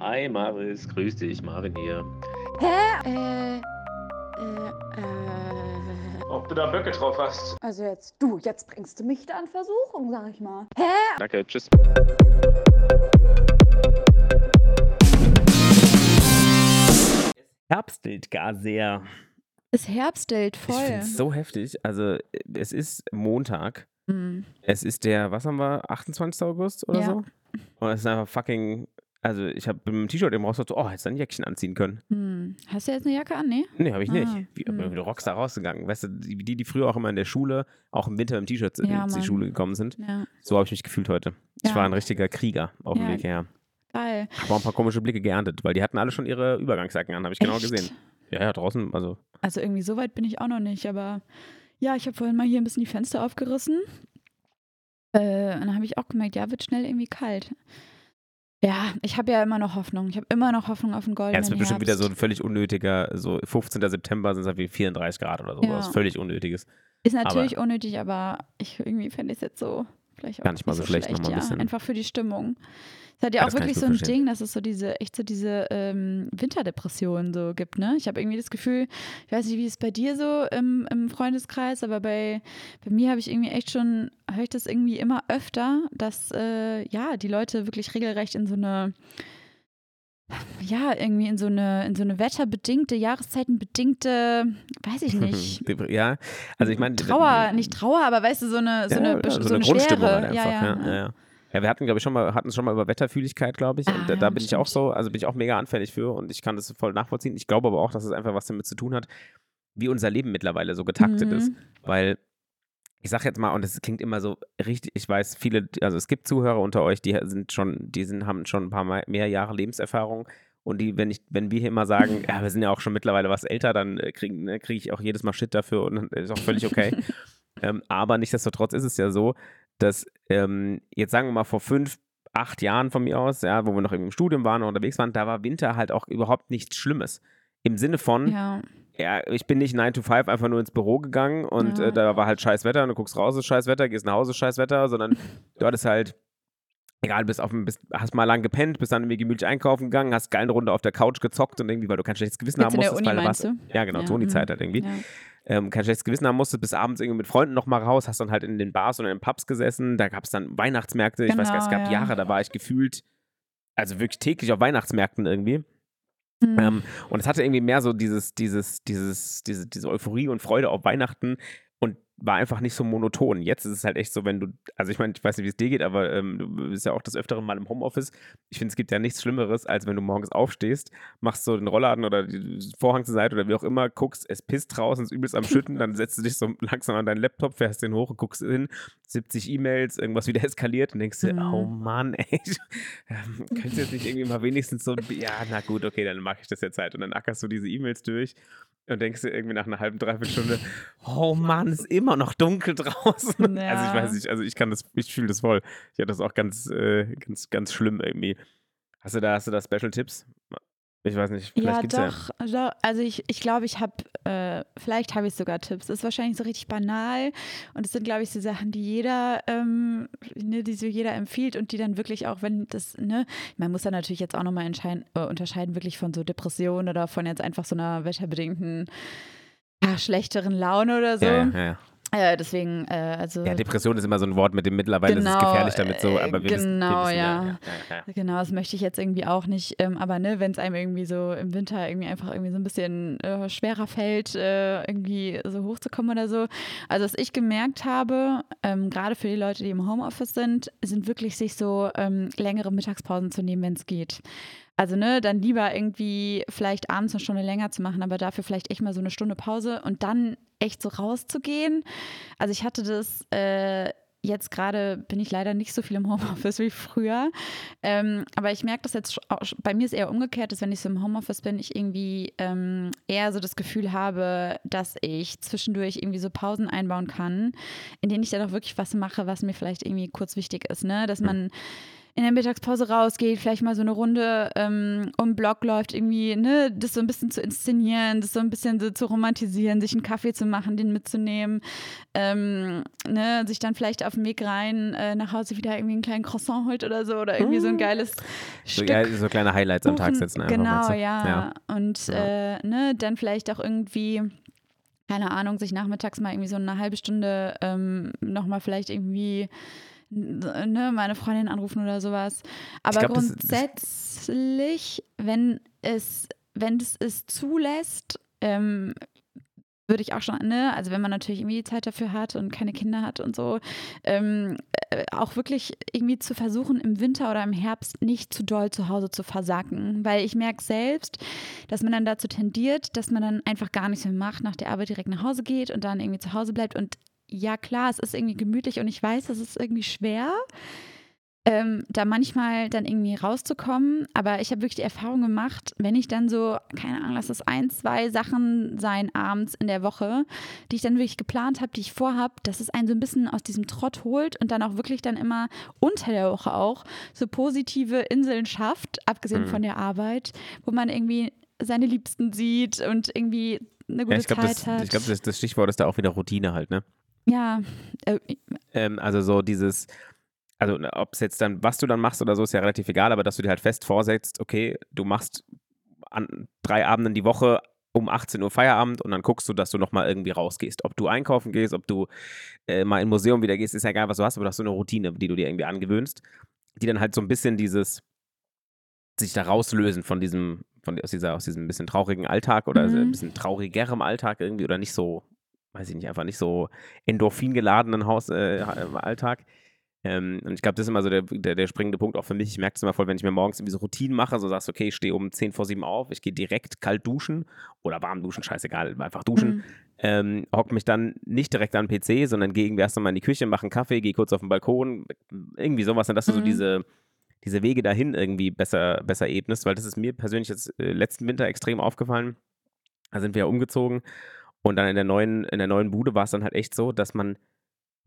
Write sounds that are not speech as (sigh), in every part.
Hi Maris, grüß dich, Marvin hier. Hä? Äh, äh, äh. Ob du da Böcke drauf hast? Also jetzt, du, jetzt bringst du mich da in Versuchung, sag ich mal. Hä? Danke, tschüss. Herbstelt gar sehr. Es herbstelt Ich voll. finde es so heftig. Also, es ist Montag. Mhm. Es ist der, was haben wir, 28. August oder Ja. so? Und es ist einfach fucking. Also, ich habe mit dem T-Shirt eben rausgedacht, so, oh, hättest du ein Jäckchen anziehen können. Hm. Hast du jetzt eine Jacke an? Nee? Nee, habe ich nicht. Ah, Wie, hm. wie du Rockstar rausgegangen. Weißt du, die, die die früher auch immer in der Schule, auch im Winter im T-Shirt Ja, in die. Schule gekommen sind. Ja. So habe ich mich gefühlt heute. Ich war ein richtiger Krieger auf dem. Weg her. Geil. Habe auch ein paar komische Blicke geerntet, weil die hatten alle schon ihre Übergangsjacken an, habe ich genau Echt? gesehen. Ja, ja, draußen, also. Also irgendwie so weit bin ich auch noch nicht, aber ja, ich habe vorhin mal hier ein bisschen die Fenster aufgerissen. Äh, und dann habe ich auch gemerkt, ja, wird schnell irgendwie kalt. Ja, ich habe ja immer noch Hoffnung. Ich habe immer noch Hoffnung auf einen Ja, goldenen es wird bestimmt wieder so ein völlig unnötiger, so 15. September sind es halt wie 34 Grad oder sowas. Ja. Völlig unnötiges. Ist natürlich unnötig, aber ich irgendwie fände ich es jetzt so vielleicht auch Gar nicht mal so schlecht, ein ja. bisschen. Einfach für die Stimmung. Es hat ja, auch das wirklich so ein verstehen. Ding, dass es so diese, echt so diese ähm, Winterdepressionen so gibt, ne? Ich habe irgendwie das Gefühl, ich weiß nicht, wie es bei dir so im, im Freundeskreis, aber bei, bei mir habe ich irgendwie echt schon, höre ich das irgendwie immer öfter, dass äh, ja, die Leute wirklich regelrecht in so eine ja, irgendwie in so eine, in so eine wetterbedingte, jahreszeitenbedingte, weiß ich nicht, (laughs) ja, also ich meine. Trauer, nicht Trauer, aber weißt du, so eine, so ja, eine, so so eine eine Grundstimmung Schwere. halt einfach. ja, Ja, ja, ja, wir hatten, glaube ich, schon mal, hatten es schon mal über Wetterfühligkeit, glaube ich. Ah, und da, da bin ich auch stimmt. so, also bin ich auch mega anfällig für und ich kann das voll nachvollziehen. Ich glaube aber auch, dass es einfach was damit zu tun hat, wie unser Leben mittlerweile so getaktet Mhm. ist. Weil ich sag jetzt mal, und es klingt immer so richtig, ich weiß, viele, also es gibt Zuhörer unter euch, die sind schon, die sind, haben schon ein paar mehr Jahre Lebenserfahrung. Und die, wenn ich, wenn wir hier immer sagen, (laughs) ja, wir sind ja auch schon mittlerweile was älter, dann äh, kriege ne, krieg ich auch jedes Mal Shit dafür und dann ist auch völlig okay. (laughs) ähm, aber nichtsdestotrotz ist es ja so, dass ähm, jetzt sagen wir mal vor fünf, acht Jahren von mir aus, ja, wo wir noch im Studium waren und unterwegs waren, da war Winter halt auch überhaupt nichts Schlimmes. Im Sinne von, Ja, ja, ich bin nicht 9 to 5 einfach nur ins Büro gegangen und Ja. äh, da war halt scheiß Wetter und du guckst raus, ist scheiß Wetter, gehst nach Hause, ist scheiß Wetter, sondern (laughs) du hattest halt, egal, bist auf dem, bist, hast mal lang gepennt, bist dann irgendwie gemütlich einkaufen gegangen, hast geil eine Runde auf der Couch gezockt und irgendwie, weil du kein schlechtes Gewissen Jetzt haben musstest, weil meinst warst, du? ja genau, Ja, Toni-Zeit mhm. halt irgendwie, ja. Ähm, kein schlechtes Gewissen haben musstest, bis abends irgendwie mit Freunden noch mal raus, hast dann halt in den Bars oder in den Pubs gesessen, da gab es dann Weihnachtsmärkte, ich weiß gar nicht, es Genau, gab ja. Jahre, da war ich gefühlt, also wirklich täglich auf Weihnachtsmärkten irgendwie. Mhm. Ähm, und es hatte irgendwie mehr so dieses, dieses, dieses, diese, diese Euphorie und Freude auf Weihnachten und war einfach nicht so monoton. Jetzt ist es halt echt so, wenn du, also ich meine, ich weiß nicht, wie es dir geht, aber ähm, du bist ja auch des Öfteren mal im Homeoffice. Ich finde, es gibt ja nichts Schlimmeres, als wenn du morgens aufstehst, machst so den Rollladen oder den Vorhang zur Seite oder wie auch immer, guckst, es pisst draußen, es ist übelst am (laughs) Schütten, dann setzt du dich so langsam an deinen Laptop, fährst den hoch und guckst hin, 70 E-Mails, irgendwas wieder (laughs) eskaliert und denkst dir, Mhm. oh Mann, ey, (laughs) ähm, könntest du jetzt nicht irgendwie mal wenigstens so, ja, na gut, okay, dann mache ich das jetzt halt und dann ackerst du diese E-Mails durch und denkst dir irgendwie nach einer halben, dreiviertel Stunde, oh Mann, es ist immer noch dunkel draußen. Also ich Ja. weiß nicht, also ich kann das, ich fühle das voll. Ich hatte das auch ganz, äh, ganz, ganz schlimm irgendwie. Hast du da, hast du da Special Tipps? Ich weiß nicht, vielleicht Ja, gibt's doch, doch. Also ich, ich glaube, ich habe, äh, vielleicht habe ich sogar Tipps. Das ist wahrscheinlich so richtig banal und es sind, glaube ich, so Sachen, die jeder, ähm, ne, die so jeder empfiehlt und die dann wirklich auch, wenn das, ne, man muss dann natürlich jetzt auch nochmal äh, unterscheiden, wirklich von so Depressionen oder von jetzt einfach so einer wetterbedingten ja, schlechteren Laune oder so. Ja, ja, ja. Äh, deswegen, äh, also. ja, Depression ist immer so ein Wort, mit dem mittlerweile ist es Genau, gefährlich damit so, äh, aber wir wissen, wir genau, wissen ja. ja, ja, ja. Genau, das möchte ich jetzt irgendwie auch nicht. Ähm, aber ne, wenn es einem irgendwie so im Winter irgendwie einfach irgendwie so ein bisschen äh, schwerer fällt, äh, irgendwie so hochzukommen oder so. Also was ich gemerkt habe, ähm, gerade für die Leute, die im Homeoffice sind, sind wirklich sich so ähm, längere Mittagspausen zu nehmen, wenn es geht. Also ne, dann lieber irgendwie vielleicht abends eine Stunde länger zu machen, aber dafür vielleicht echt mal so eine Stunde Pause und dann echt so rauszugehen. Also ich hatte das äh, jetzt gerade, bin ich leider nicht so viel im Homeoffice (laughs) wie früher. Ähm, aber ich merke das jetzt, auch, bei mir ist eher umgekehrt, dass wenn ich so im Homeoffice bin, ich irgendwie ähm, eher so das Gefühl habe, dass ich zwischendurch irgendwie so Pausen einbauen kann, in denen ich dann auch wirklich was mache, was mir vielleicht irgendwie kurz wichtig ist. Ne? Dass man in der Mittagspause rausgeht, vielleicht mal so eine Runde ähm, um den Block läuft, irgendwie, ne, das so ein bisschen zu inszenieren, das so ein bisschen so zu romantisieren, sich einen Kaffee zu machen, den mitzunehmen, ähm, ne, sich dann vielleicht auf dem Weg rein äh, nach Hause wieder irgendwie einen kleinen Croissant holt oder so oder irgendwie so ein geiles So, Stück ja, so kleine Highlights am Tag setzen. Einfach, Genau, ja. ja. Und Ja. Äh, ne, dann vielleicht auch irgendwie, keine Ahnung, sich nachmittags mal irgendwie so eine halbe Stunde ähm, nochmal vielleicht irgendwie ne, meine Freundin anrufen oder sowas. Aber glaub, grundsätzlich, wenn es, wenn es es zulässt, ähm, würde ich auch schon, ne, also wenn man natürlich irgendwie die Zeit dafür hat und keine Kinder hat und so, ähm, äh, auch wirklich irgendwie zu versuchen, im Winter oder im Herbst nicht zu doll zu Hause zu versacken. Weil ich merke selbst, dass man dann dazu tendiert, dass man dann einfach gar nichts mehr macht, nach der Arbeit direkt nach Hause geht und dann irgendwie zu Hause bleibt. Und ja, klar, es ist irgendwie gemütlich und ich weiß, es ist irgendwie schwer. Ähm, da manchmal dann irgendwie rauszukommen. Aber ich habe wirklich die Erfahrung gemacht, wenn ich dann so, keine Ahnung, lass es ein, zwei Sachen sein abends in der Woche, die ich dann wirklich geplant habe, die ich vorhab, dass es einen so ein bisschen aus diesem Trott holt und dann auch wirklich dann immer unter der Woche auch so positive Inseln schafft, abgesehen Mhm. von der Arbeit, wo man irgendwie seine Liebsten sieht und irgendwie eine gute Ja, ich glaube, Zeit das, hat. ich glaub, das, das Stichwort ist da auch wieder Routine halt, ne? Ja, äh, Ähm, also so dieses, also ob es jetzt dann, was du dann machst oder so, ist ja relativ egal, aber dass du dir halt fest vorsetzt, okay, du machst an drei Abenden die Woche um 18 Uhr Feierabend und dann guckst du, dass du nochmal irgendwie rausgehst. Ob du einkaufen gehst, ob du äh, mal in ein Museum wieder gehst, ist ja egal, was du hast, aber du hast so eine Routine, die du dir irgendwie angewöhnst, die dann halt so ein bisschen dieses sich da rauslösen von diesem, von, aus, dieser, aus diesem bisschen traurigen Alltag oder Mhm. ein bisschen traurigerem Alltag irgendwie oder nicht so, weiß ich nicht, einfach nicht so endorphingeladenen Haus, äh, Alltag. Ähm, und ich glaube, das ist immer so der, der, der springende Punkt auch für mich. Ich merke es immer voll, wenn ich mir morgens irgendwie so Routinen mache, so sagst, okay, ich stehe um 10 vor 7 auf, ich gehe direkt kalt duschen oder warm duschen, scheißegal, einfach duschen. Mhm. Ähm, hock mich dann nicht direkt an den PC, sondern gehe irgendwie erst mal in die Küche, mache einen Kaffee, gehe kurz auf den Balkon, irgendwie sowas, dass du so Mhm. diese, diese Wege dahin irgendwie besser, besser ebnest, weil das ist mir persönlich jetzt äh, letzten Winter extrem aufgefallen. Da sind wir ja umgezogen und dann in der neuen, in der neuen Bude war es dann halt echt so, dass man,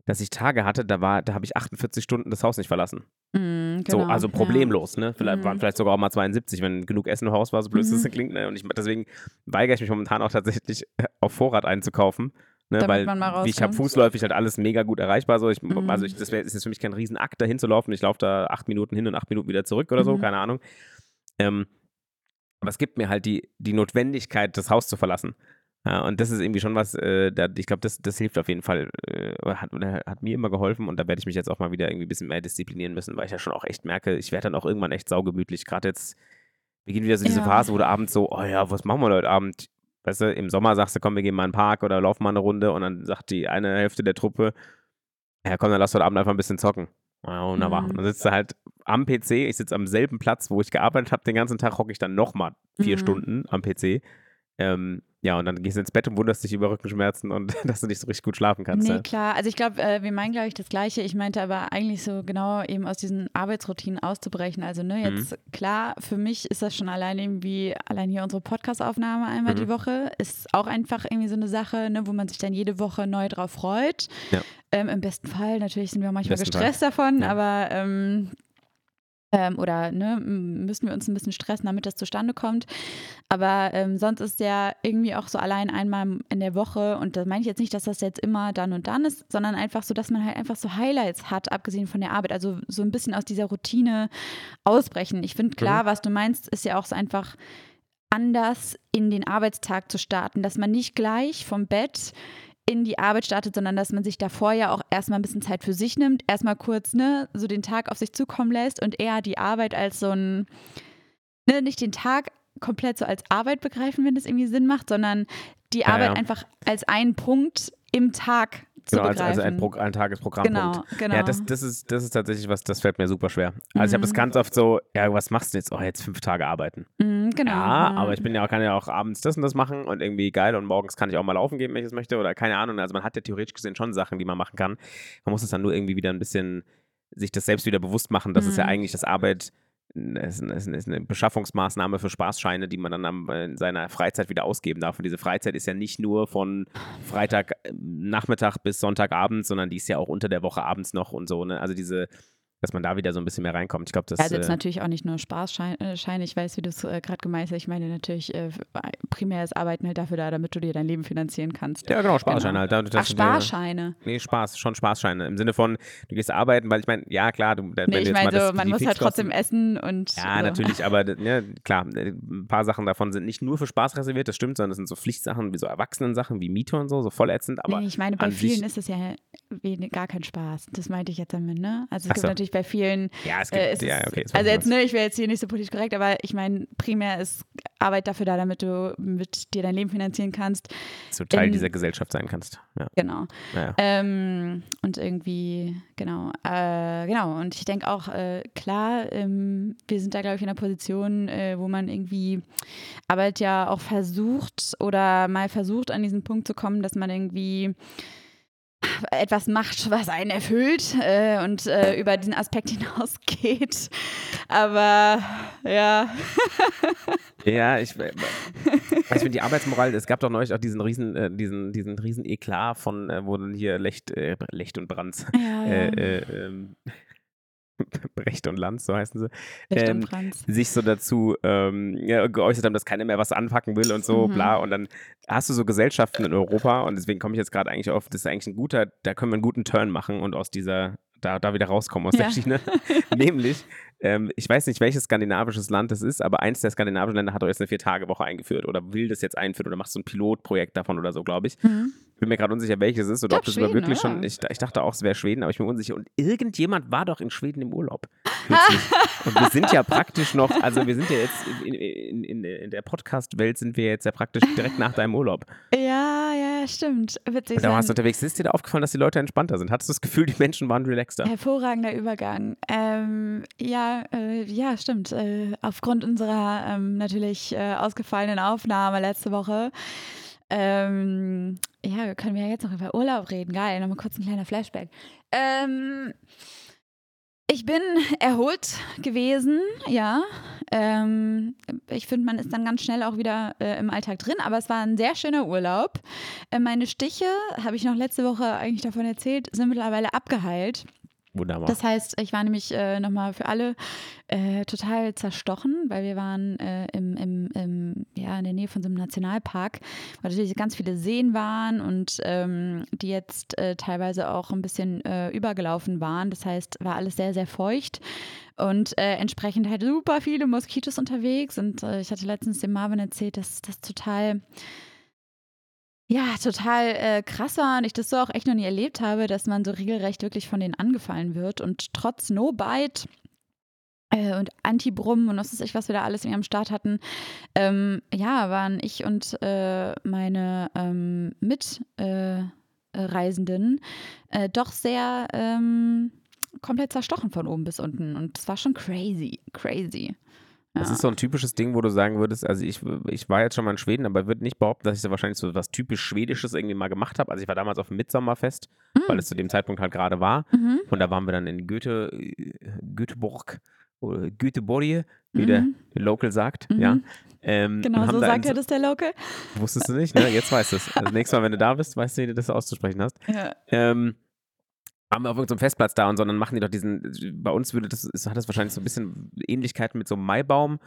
dass ich Tage hatte, da war, da habe ich 48 Stunden das Haus nicht verlassen. Mhm, So, genau, also ja. problemlos, ne? Vielleicht Mhm. waren vielleicht sogar auch mal 72, wenn genug Essen im Haus war, so blöd es Mhm. klingt, ne? Und ich, deswegen weigere ich mich momentan auch tatsächlich auf Vorrat einzukaufen. Ne, weil ich habe fußläufig halt alles mega gut erreichbar. So. Ich, Mhm. Also ich, das wär, ist jetzt für mich kein Riesenakt, dahin zu laufen. Ich laufe da acht Minuten hin und acht Minuten wieder zurück oder so, Mhm. keine Ahnung. Ähm, aber es gibt mir halt die, die Notwendigkeit, das Haus zu verlassen. Ja, und das ist irgendwie schon was, äh, da, ich glaube, das, das hilft auf jeden Fall, äh, hat, hat mir immer geholfen und da werde ich mich jetzt auch mal wieder irgendwie ein bisschen mehr disziplinieren müssen, weil ich ja schon auch echt merke, ich werde dann auch irgendwann echt saugemütlich. Gerade jetzt, wir gehen wieder so diese Ja. Phase, wo du abends so, oh ja, was machen wir heute Abend? Weißt du, im Sommer sagst du, komm, wir gehen mal in den Park oder laufen mal eine Runde und dann sagt die eine Hälfte der Truppe, ja komm, dann lass heute Abend einfach ein bisschen zocken. Ja, wunderbar. Mhm. Und dann sitzt du halt am PC, ich sitze am selben Platz, wo ich gearbeitet habe, den ganzen Tag hocke ich dann nochmal vier Mhm. Stunden am PC. Ähm, ja, und dann gehst du ins Bett und wunderst dich über Rückenschmerzen und (laughs) dass du nicht so richtig gut schlafen kannst. Nee, ja. klar. Also ich glaube, äh, wir meinen, glaube ich, das Gleiche. Ich meinte aber eigentlich so genau eben aus diesen Arbeitsroutinen auszubrechen. Also ne, Mhm. jetzt klar, für mich ist das schon allein irgendwie, allein hier unsere Podcast-Aufnahme einmal Mhm. die Woche, ist auch einfach irgendwie so eine Sache, ne, wo man sich dann jede Woche neu drauf freut. Ja. Ähm, Im besten Fall, natürlich sind wir auch manchmal gestresst davon, Ja. aber ähm, ähm, oder ne, müssen wir uns ein bisschen stressen, damit das zustande kommt. Aber ähm, sonst ist ja irgendwie auch so allein einmal in der Woche und da meine ich jetzt nicht, dass das jetzt immer dann und dann ist, sondern einfach so, dass man halt einfach so Highlights hat, abgesehen von der Arbeit. Also so ein bisschen aus dieser Routine ausbrechen. Ich finde klar, was du meinst, ist ja auch so einfach anders in den Arbeitstag zu starten, dass man nicht gleich vom Bett in die Arbeit startet, sondern dass man sich davor ja auch erstmal ein bisschen Zeit für sich nimmt, erstmal kurz, ne, so den Tag auf sich zukommen lässt und eher die Arbeit als so ein, ne, nicht den Tag komplett so als Arbeit begreifen, wenn das irgendwie Sinn macht, sondern die Ja, Arbeit ja. einfach als einen Punkt im Tag Genau, als, also ein, Pro ein Tagesprogrammpunkt. Genau, genau. Ja, das, das, ist, das ist tatsächlich was, das fällt mir super schwer. Also ich habe das Mhm. ganz oft so, ja, was machst du jetzt? Oh, jetzt fünf Tage arbeiten. Mhm, genau. Ja, Mhm. aber ich bin ja, kann ja auch abends das und das machen und irgendwie geil und morgens kann ich auch mal laufen gehen, wenn ich es möchte oder keine Ahnung. Also man hat ja theoretisch gesehen schon Sachen, die man machen kann. Man muss es dann nur irgendwie wieder ein bisschen sich das selbst wieder bewusst machen, dass es ja Mhm. eigentlich das Arbeit es ist, eine Beschaffungsmaßnahme für Spaßscheine, die man dann am, in seiner Freizeit wieder ausgeben darf. Und diese Freizeit ist ja nicht nur von Freitag äh, bis Sonntagabend, sondern die ist ja auch unter der Woche abends noch und so. Ne? Also diese, dass man da wieder so ein bisschen mehr reinkommt. Ich glaube, das Also jetzt äh, natürlich auch nicht nur Spaßscheine, ich weiß, wie du es äh, gerade gemeint hast. Ich meine natürlich, äh, primär ist Arbeiten halt dafür da, damit du dir dein Leben finanzieren kannst. ja, genau, Sparscheine Genau. halt. Da- Ach, du dir- Sparscheine. Nee, Spaß, schon Spaßscheine. Im Sinne von, du gehst arbeiten, weil ich meine, ja klar, du, wenn Nee, ich meine mal das, so, man muss halt trotzdem essen und Ja, so. natürlich, (laughs) aber ne, klar, ein paar Sachen davon sind nicht nur für Spaß reserviert, das stimmt, sondern das sind so Pflichtsachen, wie so Erwachsenen-Sachen, wie Miete und so, so voll ätzend, aber nee, ich meine, bei vielen sich- ist es ja gar kein Spaß. Das meinte ich jetzt damit, ne? Also es Ach gibt so. Natürlich bei vielen, ja, es gibt, äh, es ja, okay. also jetzt, ne, ich wäre jetzt hier nicht so politisch korrekt, aber ich meine, primär ist Arbeit dafür da, damit du mit dir dein Leben finanzieren kannst. Du Teil in- dieser Gesellschaft sein kannst. Ja, Genau. ja. Ähm, und irgendwie, genau, äh, genau. Und ich denke auch, äh, klar, ähm, wir sind da, glaube ich, in einer Position, äh, wo man irgendwie Arbeit ja auch versucht oder mal versucht, an diesen Punkt zu kommen, dass man irgendwie etwas macht, was einen erfüllt äh, und äh, über diesen Aspekt (laughs) hinausgeht. Aber ja, (laughs) Ja, ich, äh, ich finde die Arbeitsmoral, es gab doch neulich auch diesen riesen, äh, diesen, diesen riesen Eklat von, äh, wo dann hier Lecht, äh, Lecht und Brands, ja, ja. (laughs) Brecht und Lanz, so heißen sie, ähm, sich so dazu ähm, ja, geäußert haben, dass keiner mehr was anpacken will und so, Mhm. bla. Und dann hast du so Gesellschaften in Europa und deswegen komme ich jetzt gerade eigentlich auf, das ist eigentlich ein guter, da können wir einen guten Turn machen und aus dieser, da, da wieder rauskommen aus Ja. der Schiene. (laughs) Nämlich, ähm, ich weiß nicht, welches skandinavisches Land das ist, aber eins der skandinavischen Länder hat doch jetzt eine Vier-Tage-Woche eingeführt oder will das jetzt einführen oder macht so ein Pilotprojekt davon oder so, glaube ich. Mhm. Bin mir gerade unsicher, welches es ist oder Ich ob das aber wirklich Schweden, schon. oder? Ich, ich dachte auch, es wäre Schweden, aber ich bin mir unsicher. Und irgendjemand war doch in Schweden im Urlaub. (laughs) Und wir sind ja praktisch noch, also wir sind ja jetzt in, in, in, in der Podcast-Welt sind wir jetzt ja praktisch direkt nach deinem Urlaub. Ja, ja, stimmt. Witzig. Und da warst du unterwegs. Ist dir da aufgefallen, dass die Leute entspannter sind? Hattest du das Gefühl, die Menschen waren relaxter? Hervorragender Übergang. Ähm, ja, äh, ja, stimmt. Äh, aufgrund unserer ähm, natürlich äh, ausgefallenen Aufnahme letzte Woche. Ähm, ja, können wir ja jetzt noch über Urlaub reden. Geil, nochmal kurz ein kleiner Flashback. Ähm, ich bin erholt gewesen, ja. Ähm, ich finde, man ist dann ganz schnell auch wieder äh, im Alltag drin, aber es war ein sehr schöner Urlaub. Äh, meine Stiche, habe ich noch letzte Woche eigentlich davon erzählt, sind mittlerweile abgeheilt. Wunderbar. Das heißt, ich war nämlich äh, nochmal für alle äh, total zerstochen, weil wir waren äh, im, im, im, ja, in der Nähe von so einem Nationalpark, wo natürlich ganz viele Seen waren und ähm, die jetzt äh, teilweise auch ein bisschen äh, übergelaufen waren. Das heißt, war alles sehr, sehr feucht und äh, entsprechend halt super viele Moskitos unterwegs. Und äh, ich hatte letztens dem Marvin erzählt, dass das total ja, total äh, krass war und ich das so auch echt noch nie erlebt habe, dass man so regelrecht wirklich von denen angefallen wird und trotz No Bite äh, und Anti-Brumm und was weiß ich, was wir da alles in ihrem Start hatten, ähm, ja, waren ich und äh, meine ähm, Mitreisenden äh, doch sehr ähm, komplett zerstochen von oben bis unten und es war schon crazy, crazy. Das Ja. ist so ein typisches Ding, wo du sagen würdest, also ich, ich war jetzt schon mal in Schweden, aber würde nicht behaupten, dass ich so wahrscheinlich so was typisch Schwedisches irgendwie mal gemacht habe. Also ich war damals auf dem Mitsommerfest, weil es zu dem Zeitpunkt halt gerade war. Mhm. Und da waren wir dann in Goethe, äh, Göteborg oder Göteborg, wie der Mhm. Local sagt. Mhm. Ja. Ähm, Genau, so sagt er das der Local. (laughs) Wusstest du nicht, ne? Jetzt weißt du es. Also nächstes Mal, wenn du da bist, weißt du, wie du das auszusprechen hast. Ja. Ähm, haben wir auf irgendeinem Festplatz da und so, dann machen die doch diesen, bei uns würde das, hat das wahrscheinlich so ein bisschen Ähnlichkeiten mit so einem Maibaum,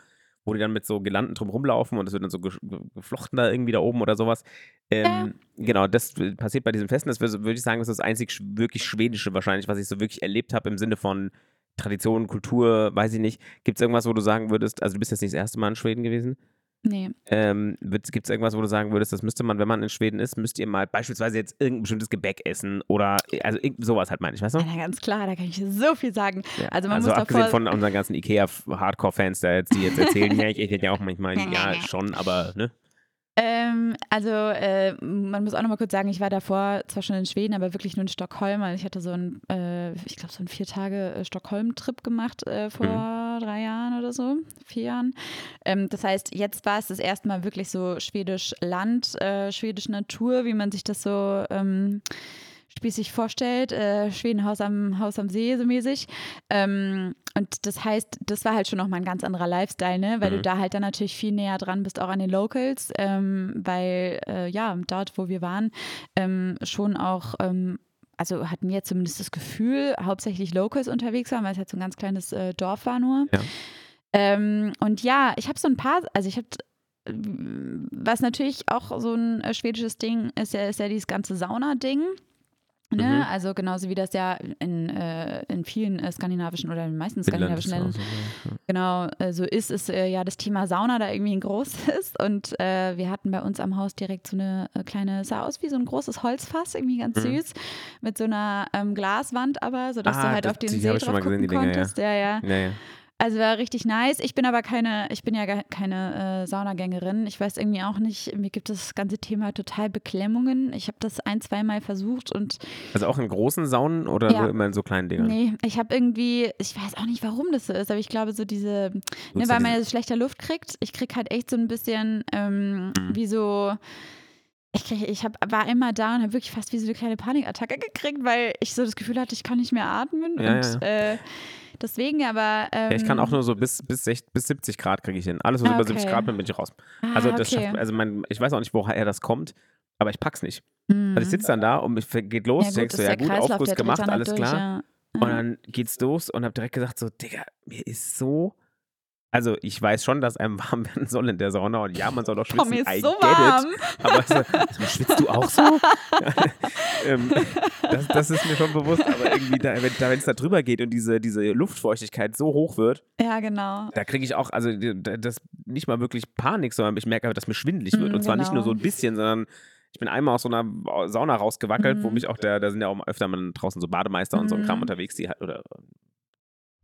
wo die dann mit so Girlanden drum rumlaufen und es wird dann so ge- ge- geflochten da irgendwie da oben oder sowas. Ähm, Genau, das passiert bei diesem Festen. Das wür- würde ich sagen, das ist das einzig wirklich Schwedische wahrscheinlich, was ich so wirklich erlebt habe im Sinne von Tradition, Kultur, weiß ich nicht. Gibt es irgendwas, wo du sagen würdest, also du bist jetzt nicht das erste Mal in Schweden gewesen? Nee. Ähm, Gibt es irgendwas, wo du sagen würdest, das müsste man, wenn man in Schweden ist, müsst ihr mal beispielsweise jetzt irgendein bestimmtes Gebäck essen oder also sowas halt meine ich, weißt du? Ja, ganz klar, da kann ich so viel sagen. Ja. Also man also muss abgesehen davor, von unseren ganzen Ikea-Hardcore-Fans, da jetzt, die jetzt erzählen, ja, ich esse ja auch manchmal, (laughs) ja, schon, aber ne? Ähm, also äh, man muss auch nochmal kurz sagen, ich war davor zwar schon in Schweden, aber wirklich nur in Stockholm. Also ich hatte so ein, äh, ich glaube so einen vier Tage äh, Stockholm-Trip gemacht äh, vor Mhm. drei Jahren oder so, vier Jahren. Ähm, das heißt, jetzt war es das erste Mal wirklich so schwedisch Land, äh, schwedisch Natur, wie man sich das so ähm, spießig vorstellt, äh, Schweden Haus am, Haus am See so mäßig. Ähm, und das heißt, das war halt schon nochmal ein ganz anderer Lifestyle, ne? weil du Mhm. da halt dann natürlich viel näher dran bist, auch an den Locals, ähm, weil äh, ja, dort, wo wir waren, ähm, schon auch ähm, also hatten wir zumindest das Gefühl, hauptsächlich Locals unterwegs waren, weil es halt so ein ganz kleines äh, Dorf war nur. Ja. Ähm, und ja, ich habe so ein paar, also ich habe, was natürlich auch so ein äh, schwedisches Ding ist, ja, ist ja dieses ganze Sauna-Ding. Ne? Mhm. Also genauso wie das ja in, äh, in vielen äh, skandinavischen oder in den meisten skandinavischen Ländern so, ja. genau äh, so ist, ist äh, ja das Thema Sauna da irgendwie ein großes. (laughs) Und äh, wir hatten bei uns am Haus direkt so eine äh, kleine, sah aus wie so ein großes Holzfass, irgendwie ganz Mhm. süß, mit so einer ähm, Glaswand aber, sodass du Ah, halt das- auf den See drauf schon mal gesehen, gucken Dinger, konntest. Ja, ja. Ja, ja. Also war richtig nice. Ich bin aber keine, ich bin ja keine äh, Saunagängerin. Ich weiß irgendwie auch nicht, mir gibt das ganze Thema total Beklemmungen. Ich habe das ein, zweimal versucht und Also auch in großen Saunen oder Ja. nur immer in so kleinen Dingern? nee, ich habe irgendwie, ich weiß auch nicht, warum das so ist, aber ich glaube so diese, ne, ja weil man ja so schlechter Luft kriegt. Ich krieg halt echt so ein bisschen ähm, Mhm. wie so. Ich, krieg, ich hab, war immer da und habe wirklich fast wie so eine kleine Panikattacke gekriegt, weil ich so das Gefühl hatte, ich kann nicht mehr atmen. Ja, und Äh, deswegen aber. Ähm, Ja, ich kann auch nur so bis, bis, 60, bis 70 Grad kriege ich hin. Alles, was Ah, über 70 okay. Grad bin, bin ich raus. ah, Also das okay. schafft, also mein, ich weiß auch nicht, woher das kommt, aber ich pack's nicht. Mhm. Also ich sitze dann da und ich geht los, ja, ich gut, denk das so, ja gut, Kreislauf, Aufguss gemacht, alles durch, klar. Ja. Und dann geht's los und hab direkt gesagt so, Digga, mir ist so also ich weiß schon, dass einem (laughs) warm werden soll in der Sauna und ja, man soll doch Boah, schwitzen. mir ist so get warm. It. Aber so, also, schwitzt du auch so? (laughs) (laughs) ähm, das, das ist mir schon bewusst, aber irgendwie, da, wenn da, es da drüber geht und diese, diese Luftfeuchtigkeit so hoch wird, Ja, genau. da kriege ich auch, also da- das nicht mal wirklich Panik, sondern ich merke einfach, dass mir schwindelig wird. Mm, Und zwar nicht nur so genau. ein bisschen, sondern ich bin einmal aus so einer Sauna rausgewackelt, wo Mhm. mich auch der, da sind ja auch öfter mal draußen so Bademeister und so ein Kram Mhm. unterwegs, die halt, oder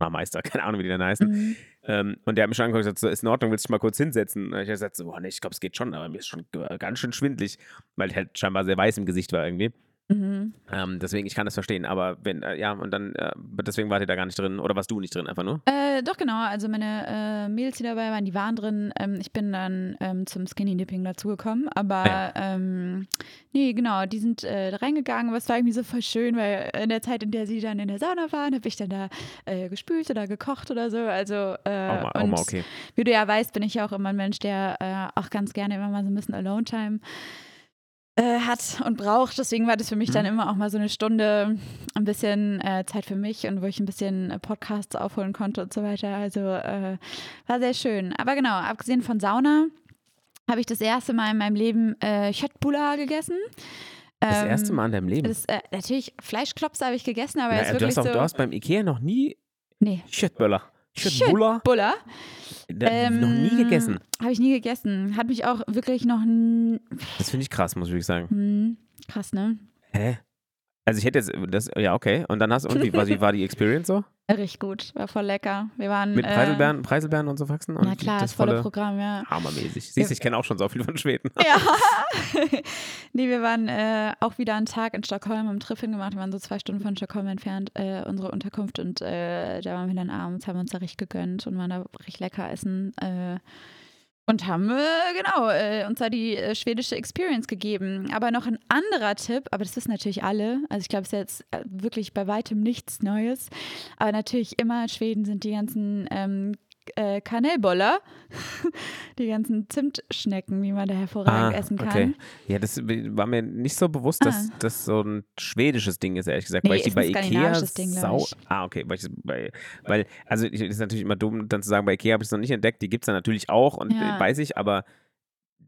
Barmeister, (laughs) keine Ahnung, wie die dann heißen. Mhm. Ähm, und der hat mich schon angeguckt und gesagt, so, ist in Ordnung, willst du dich mal kurz hinsetzen? Und ich habe gesagt, so, boah, nee, ich glaube, es geht schon, aber mir ist schon ganz schön schwindlig, weil ich halt scheinbar sehr weiß im Gesicht war irgendwie. Mhm. Ähm, deswegen, ich kann das verstehen, aber wenn, äh, ja, und dann, äh, deswegen wart ihr da gar nicht drin, oder warst du nicht drin, einfach nur? Äh, doch, genau. Also meine äh, Mädels, die dabei waren, die waren drin. Ähm, ich bin dann ähm, zum Skinny Dipping dazugekommen. Aber Ah ähm, nee, genau, die sind äh, da reingegangen. Aber es war irgendwie so voll schön, weil in der Zeit, in der sie dann in der Sauna waren, habe ich dann da äh, gespült oder gekocht oder so. Also äh, Auch mal, auch mal okay. wie du ja weißt, bin ich ja auch immer ein Mensch, der äh, auch ganz gerne immer mal so ein bisschen Alone-Time äh, hat und braucht. Deswegen war das für mich dann Mhm. immer auch mal so eine Stunde ein bisschen äh, Zeit für mich und wo ich ein bisschen äh, Podcasts aufholen konnte und so weiter. Also äh, war sehr schön. Aber genau, abgesehen von Sauna habe ich das erste Mal in meinem Leben äh, gegessen. Das Ähm, erste Mal in deinem Leben. Das, natürlich, Fleischklopse habe ich gegessen, aber Na, es ist du, wirklich hast auch, so. du hast beim Ikea noch nie nee, Schöttböller. Schöttbuller? Buller. noch nie gegessen. Habe ich nie gegessen. Hat mich auch wirklich noch. n- Das finde ich krass, muss ich wirklich sagen. Hm, krass, ne? Hä? Also ich hätte jetzt, das, ja okay. Und dann hast du, und wie, war- wie (laughs) war die Experience so? Richtig gut. War voll lecker. Wir waren. Mit äh, Preiselbeeren, Preiselbeeren und so Faxen? Und Na klar, das das volle volle Programm, ja. Hammermäßig. Siehst du, ich kenne auch schon so viel von Schweden. (laughs) Ja. (laughs) nee, wir waren äh, auch wieder einen Tag in Stockholm, haben Triffin gemacht, wir waren so zwei Stunden von Stockholm entfernt, äh, unsere Unterkunft. Und äh, da waren wir dann abends, haben uns da richtig gegönnt und waren da richtig lecker essen. Und haben, äh, genau, äh, uns da die äh, schwedische Experience gegeben. Aber noch ein anderer Tipp, aber das wissen natürlich alle. Also ich glaube, es ist jetzt äh, wirklich bei weitem nichts Neues. Aber natürlich immer in Schweden sind die ganzen ähm, äh, Kanelboller, (laughs) die ganzen Zimtschnecken, wie man da hervorragend essen kann. Ah, okay. Ja, das war mir nicht so bewusst, dass Ah. das so ein schwedisches Ding ist, ehrlich gesagt. Nee, weil ich die bei ein Ikea Ding, sau. Ah, okay. Weil, ich, das bei, weil also ich, ist natürlich immer dumm, dann zu sagen, bei Ikea habe ich es noch nicht entdeckt. Die gibt es dann natürlich auch und Ja. äh, weiß ich, aber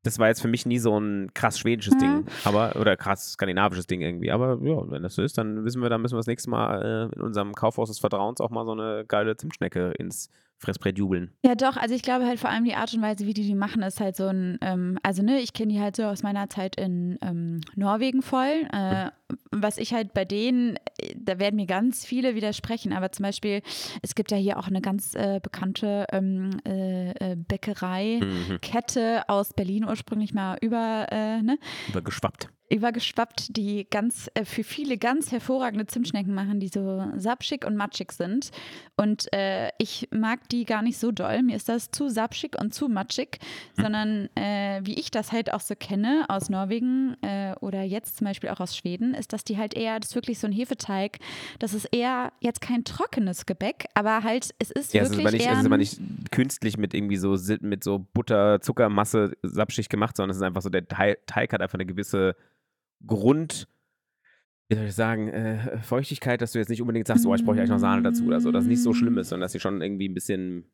das war jetzt für mich nie so ein krass schwedisches Mhm. Ding. Aber, oder krass skandinavisches Ding irgendwie. Aber ja, wenn das so ist, dann wissen wir, dann müssen wir das nächste Mal äh, in unserem Kaufhaus des Vertrauens auch mal so eine geile Zimtschnecke ins Fressbrett jubeln. Ja, doch, also ich glaube halt vor allem die Art und Weise, wie die die machen, ist halt so ein, ähm, also ne, ich kenne die halt so aus meiner Zeit in ähm, Norwegen voll. Äh, was ich halt bei denen, äh, da werden mir ganz viele widersprechen, aber zum Beispiel, es gibt ja hier auch eine ganz äh, bekannte ähm, äh, äh, Bäckerei. Mhm. Kette aus Berlin ursprünglich mal über, äh, ne, Übergeschwappt. Übergeschwappt, die ganz äh, für viele ganz hervorragende Zimtschnecken machen, die so sapschig und matschig sind. Und äh, ich mag die gar nicht so doll. Mir ist das zu sapschig und zu matschig, sondern äh, wie ich das halt auch so kenne aus Norwegen äh, oder jetzt zum Beispiel auch aus Schweden, ist, dass die halt eher, das ist wirklich so ein Hefeteig, das ist eher jetzt kein trockenes Gebäck, aber halt, es ist Ja, es ist, wirklich aber nicht, eher es ist aber nicht künstlich mit irgendwie so mit so Butter, Zuckermasse sapschig gemacht, sondern es ist einfach so, der Teig hat einfach eine gewisse Grund, wie soll ich sagen, äh, Feuchtigkeit, dass du jetzt nicht unbedingt sagst, oh, ich brauche eigentlich noch Sahne dazu oder so, dass es nicht so schlimm ist, sondern dass sie schon irgendwie ein bisschen.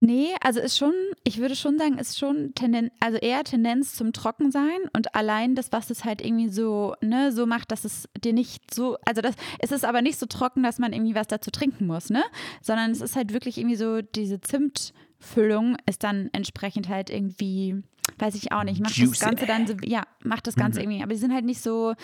Nee, also ist schon, ich würde schon sagen, ist schon Tendenz, also eher Tendenz zum Trockensein und allein das, was es halt irgendwie so, ne, so macht, dass es dir nicht so, also das, es ist aber nicht so trocken, dass man irgendwie was dazu trinken muss, ne, sondern es ist halt wirklich irgendwie so, diese Zimtfüllung ist dann entsprechend halt irgendwie, weiß ich auch nicht, macht das. Ganze dann so, ja, macht das Ganze Mhm. irgendwie, aber die sind halt nicht so,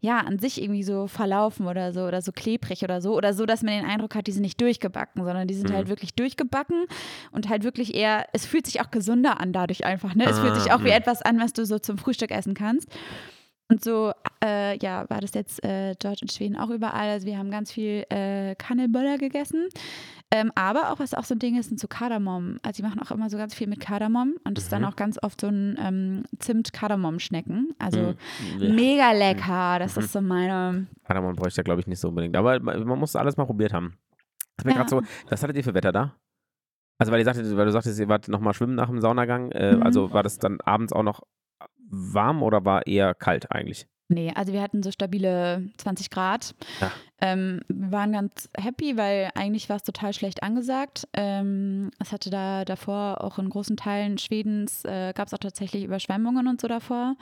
ja, an sich irgendwie so verlaufen oder so oder so klebrig oder so oder so, dass man den Eindruck hat, die sind nicht durchgebacken, sondern die sind Mhm. halt wirklich durchgebacken und halt wirklich eher, es fühlt sich auch gesünder an dadurch einfach, ne? Es fühlt sich Ah, auch wie mhm. etwas an, was du so zum Frühstück essen kannst. Und so, äh, ja, war das jetzt äh, dort in Schweden auch überall. Also wir haben ganz viel äh, Kannelböller gegessen. Ähm, aber auch, was auch so ein Ding ist, sind so Kardamom. Also die machen auch immer so ganz viel mit Kardamom und das ist dann Mhm. auch ganz oft so ein ähm, Zimt-Kardamom-Schnecken. Also Mhm. mega lecker. Das Mhm. ist so meine. Kardamom bräuchte ich glaube ich nicht so unbedingt. Aber man muss alles mal probiert haben. Das mir Ja. gerade so, was hattet ihr für Wetter da? Also, weil ihr sagtet, weil du sagtest, ihr wart nochmal schwimmen nach dem Saunagang. Äh, Mhm. Also war das dann abends auch noch warm oder war eher kalt eigentlich? Nee, also wir hatten so stabile 20 Grad. Ja. Ähm, wir waren ganz happy, weil eigentlich war es total schlecht angesagt. Ähm, es hatte da davor auch in großen Teilen Schwedens, äh, gab es auch tatsächlich Überschwemmungen und so davor.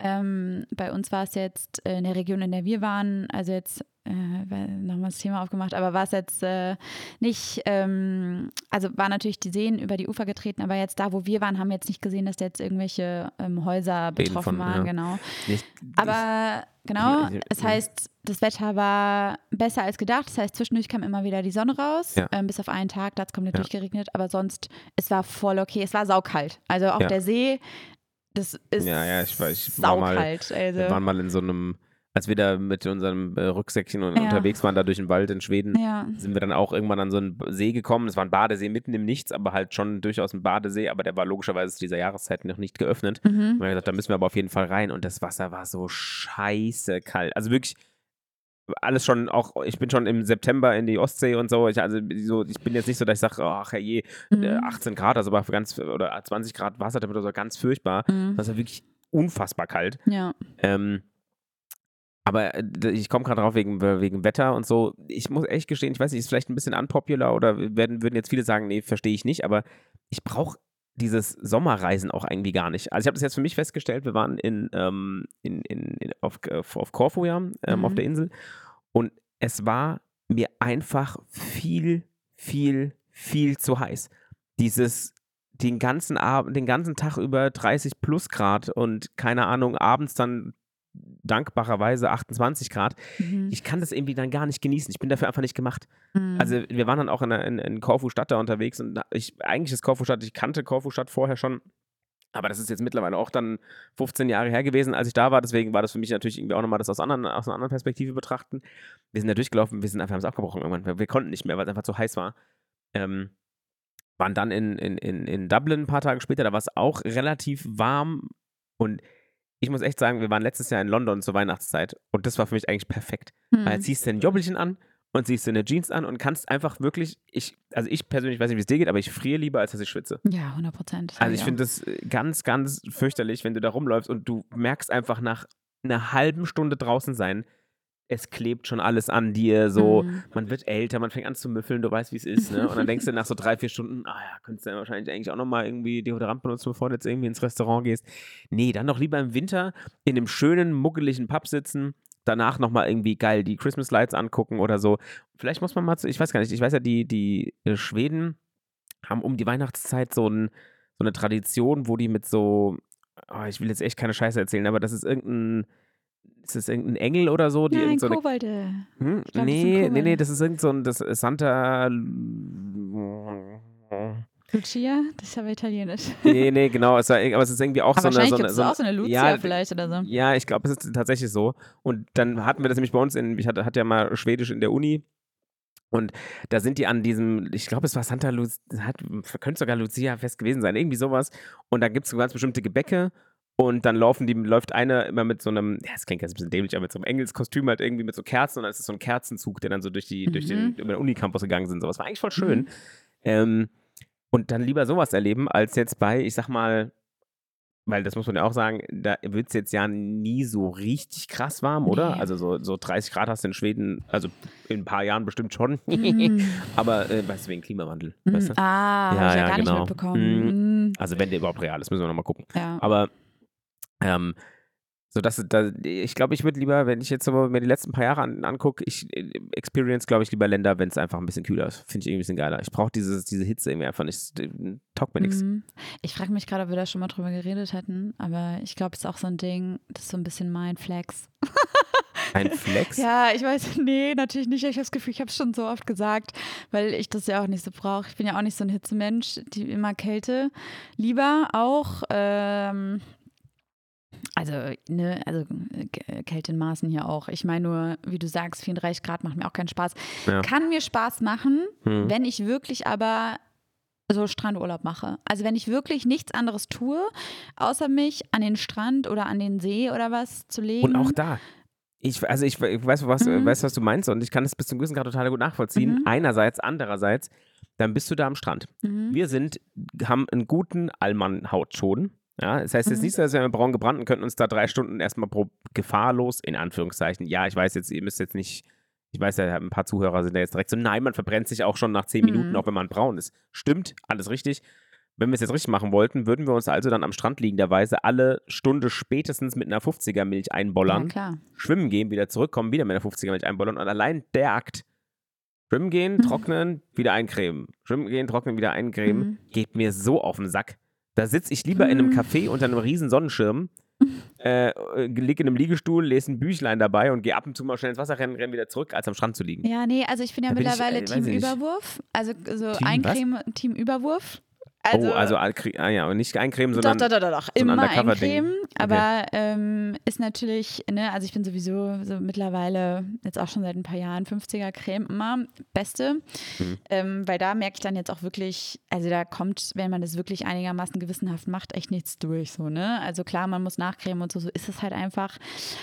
Ähm, bei uns war es jetzt äh, in der Region, in der wir waren, also jetzt äh, nochmal das Thema aufgemacht, aber war es jetzt äh, nicht, ähm, also war natürlich die Seen über die Ufer getreten, aber jetzt da, wo wir waren, haben wir jetzt nicht gesehen, dass da jetzt irgendwelche ähm, Häuser betroffen von, waren, ja. genau. Nicht, Aber genau, Ich- ich- es heißt, das Wetter war besser als gedacht. Das heißt, zwischendurch kam immer wieder die Sonne raus, Ja. ähm, bis auf einen Tag, da hat es komplett Ja. durchgeregnet. Aber sonst, es war voll okay. Es war saukalt. Also auch der See, das ist Ja, ja, ich ich war mal- saukalt. Also, Wir waren mal in so einem, als wir da mit unserem äh, Rücksäckchen und Ja. unterwegs waren, da durch den Wald in Schweden, ja. sind wir dann auch irgendwann an so einen See gekommen. Es war ein Badesee mitten im Nichts, aber halt schon durchaus ein Badesee, aber der war logischerweise zu dieser Jahreszeit noch nicht geöffnet. Mhm. Und wir haben gesagt, da müssen wir aber auf jeden Fall rein. Und das Wasser war so scheiße kalt. Also wirklich alles schon auch, ich bin schon im September in die Ostsee und so. Ich, also so, ich bin jetzt nicht so, dass ich sage, ach herrje, äh, Mhm. 18 Grad, also war ganz, oder 20 Grad Wassertemperatur, also ganz furchtbar. Mhm. Das war wirklich unfassbar kalt. Ja. Ähm, aber äh, ich komme gerade drauf wegen, wegen Wetter und so. Ich muss echt gestehen, ich weiß nicht, ist vielleicht ein bisschen unpopular oder werden, würden jetzt viele sagen, nee, verstehe ich nicht, aber ich brauche dieses Sommerreisen auch irgendwie gar nicht. Also ich habe das jetzt für mich festgestellt, wir waren in, ähm, in, in, in, auf, auf Korfu ja, ähm, auf Mhm. der Insel und es war mir einfach viel, viel, viel zu heiß. Dieses den ganzen Abend, den ganzen Tag über 30 plus Grad und keine Ahnung, abends dann dankbarerweise 28 Grad. Mhm. Ich kann das irgendwie dann gar nicht genießen. Ich bin dafür einfach nicht gemacht. Mhm. Also wir waren dann auch in, in, in Korfu Stadt da unterwegs und ich, eigentlich ist Korfu Stadt, ich kannte Korfu Stadt vorher schon, aber das ist jetzt mittlerweile auch dann 15 Jahre her gewesen, als ich da war. Deswegen war das für mich natürlich irgendwie auch nochmal das aus, anderen, aus einer anderen Perspektive betrachten. Wir sind da durchgelaufen, wir sind einfach, haben es abgebrochen irgendwann. Wir, wir konnten nicht mehr, weil es einfach zu heiß war. Ähm, waren dann in, in, in, in Dublin ein paar Tage später, da war es auch relativ warm und ich muss echt sagen, wir waren letztes Jahr in London zur Weihnachtszeit und das war für mich eigentlich perfekt. Mhm. Weil jetzt ziehst du ein Jobbelchen an und ziehst du eine Jeans an und kannst einfach wirklich, ich, also ich persönlich weiß nicht, wie es dir geht, aber ich friere lieber, als dass ich schwitze. ja, 100 Prozent. Also ich finde das äh, ganz, ganz fürchterlich, wenn du da rumläufst und du merkst einfach nach einer halben Stunde draußen sein, es klebt schon alles an dir, so, Mhm. man wird älter, man fängt an zu müffeln, du weißt, wie es ist, ne? Und dann denkst du nach so drei, vier Stunden, ah ja, könntest du ja wahrscheinlich eigentlich auch nochmal irgendwie Deodorant benutzen, bevor du jetzt irgendwie ins Restaurant gehst. Nee, dann doch lieber im Winter in einem schönen, muggeligen Pub sitzen, danach nochmal irgendwie geil die Christmas Lights angucken oder so. Vielleicht muss man mal, zu, ich weiß gar nicht, ich weiß ja, die, die äh, Schweden haben um die Weihnachtszeit so, ein, so eine Tradition, wo die mit so, oh, ich will jetzt echt keine Scheiße erzählen, aber das ist irgendein, ist das irgendein Engel oder so, die Nein, so eine Kobolde. hm? glaub, Nee, nee, nee, das ist irgend so ein das ist Santa. Lucia? Das ist aber italienisch. Nee, nee, genau. Es war, aber es ist irgendwie auch Aber so eine. wahrscheinlich So gibt eine, es so eine auch so eine Lucia ja, vielleicht oder so. ja, ich glaube, es ist tatsächlich so. Und dann hatten wir das nämlich bei uns in, ich hatte, hatte ja mal Schwedisch in der Uni. Und da sind die an diesem, ich glaube, es war Santa Lucia, könnte sogar Lucia fest gewesen sein, irgendwie sowas. Und da gibt es ganz bestimmte Gebäcke. Und dann laufen die, läuft einer immer mit so einem, ja, das klingt jetzt ein bisschen dämlich, aber mit so einem Engelskostüm halt irgendwie mit so Kerzen und dann ist es so ein Kerzenzug, der dann so durch, die, durch den, Mhm. über den Unicampus gegangen sind. Sowas war eigentlich voll schön. Ähm, und dann lieber sowas erleben, als jetzt bei, ich sag mal, weil das muss man ja auch sagen, da wird es jetzt ja nie so richtig krass warm, oder? Nee. Also so, so 30 Grad hast du in Schweden, also in ein paar Jahren bestimmt schon. Mm. (laughs) Aber äh, weißt du, wegen Klimawandel, Mhm. weißt du? Ah, Ja, ja, ja, gar genau. nicht mitbekommen. Mhm. Also wenn der überhaupt real ist, müssen wir nochmal gucken. Ja. Aber ähm, so dass da, ich glaube, ich würde lieber, wenn ich jetzt aber mir die letzten paar Jahre an, angucke, ich äh, experience, glaube ich, lieber Länder, wenn es einfach ein bisschen kühler ist. Finde ich irgendwie ein bisschen geiler. Ich brauche diese Hitze irgendwie einfach nicht. Taugt mir nichts. Mhm. Ich frage mich gerade, ob wir da schon mal drüber geredet hätten, aber ich glaube, es ist auch so ein Ding, das ist so ein bisschen mein Flex. (laughs) Ein Flex. Ja, ich weiß, (laughs) nee, natürlich nicht. Ich habe das Gefühl, ich habe es schon so oft gesagt, weil ich das ja auch nicht so brauche. Ich bin ja auch nicht so ein Hitzemensch, die immer Kälte. Lieber auch, ähm, also, ne, also äh, Kälte in Maßen hier auch. Ich meine nur, wie du sagst, 34 Grad macht mir auch keinen Spaß. Ja. Kann mir Spaß machen, Hm. wenn ich wirklich aber so Strandurlaub mache. Also wenn ich wirklich nichts anderes tue, außer mich an den Strand oder an den See oder was zu legen. Und auch da. Ich, also ich, ich weiß, was, Mhm. weiß, was du meinst und ich kann das bis zum gewissen Grad total gut nachvollziehen. Mhm. Einerseits, andererseits, dann bist du da am Strand. Mhm. Wir sind, haben einen guten Allmann-Hautschon. Ja, das heißt jetzt Mhm. nicht so, dass wir braun gebrannt und könnten uns da drei Stunden erstmal pro gefahrlos, in Anführungszeichen. Ja, ich weiß jetzt, ihr müsst jetzt nicht, ich weiß ja, ein paar Zuhörer sind da jetzt direkt so, nein, man verbrennt sich auch schon nach zehn Mhm. Minuten, auch wenn man braun ist. Stimmt, alles richtig. Wenn wir es jetzt richtig machen wollten, würden wir uns also dann am Strand liegenderweise alle Stunde spätestens mit einer 50er Milch ja, einbollern, klar. schwimmen gehen, wieder zurückkommen, wieder mit einer 50er Milch einbollern und allein der Akt, schwimmen gehen, (laughs) trocknen, wieder eincremen, schwimmen gehen, trocknen, wieder eincremen, Mhm. geht mir so auf den Sack. Da sitze ich lieber in einem Mhm. Café unter einem riesen Sonnenschirm, äh, liege in einem Liegestuhl, lese ein Büchlein dabei und gehe ab und zu mal schnell ins Wasser rennen, renne wieder zurück, als am Strand zu liegen. Ja, nee, also ich bin ja Da bin ich, mittlerweile äh, Team. Überwurf. Also so Team Eincreme, Team Überwurf. Oh, also ah, ja, nicht eincremen, sondern doch, doch, doch, doch. so Immer eincremen. Aber ähm, ist natürlich, ne, also ich bin sowieso so mittlerweile, jetzt auch schon seit ein paar Jahren, 50er Creme immer beste. Mhm. Ähm, weil da merke ich dann jetzt auch wirklich, also da kommt, wenn man das wirklich einigermaßen gewissenhaft macht, echt nichts durch. So, ne? Also klar, man muss nachcremen und so, so ist es halt einfach.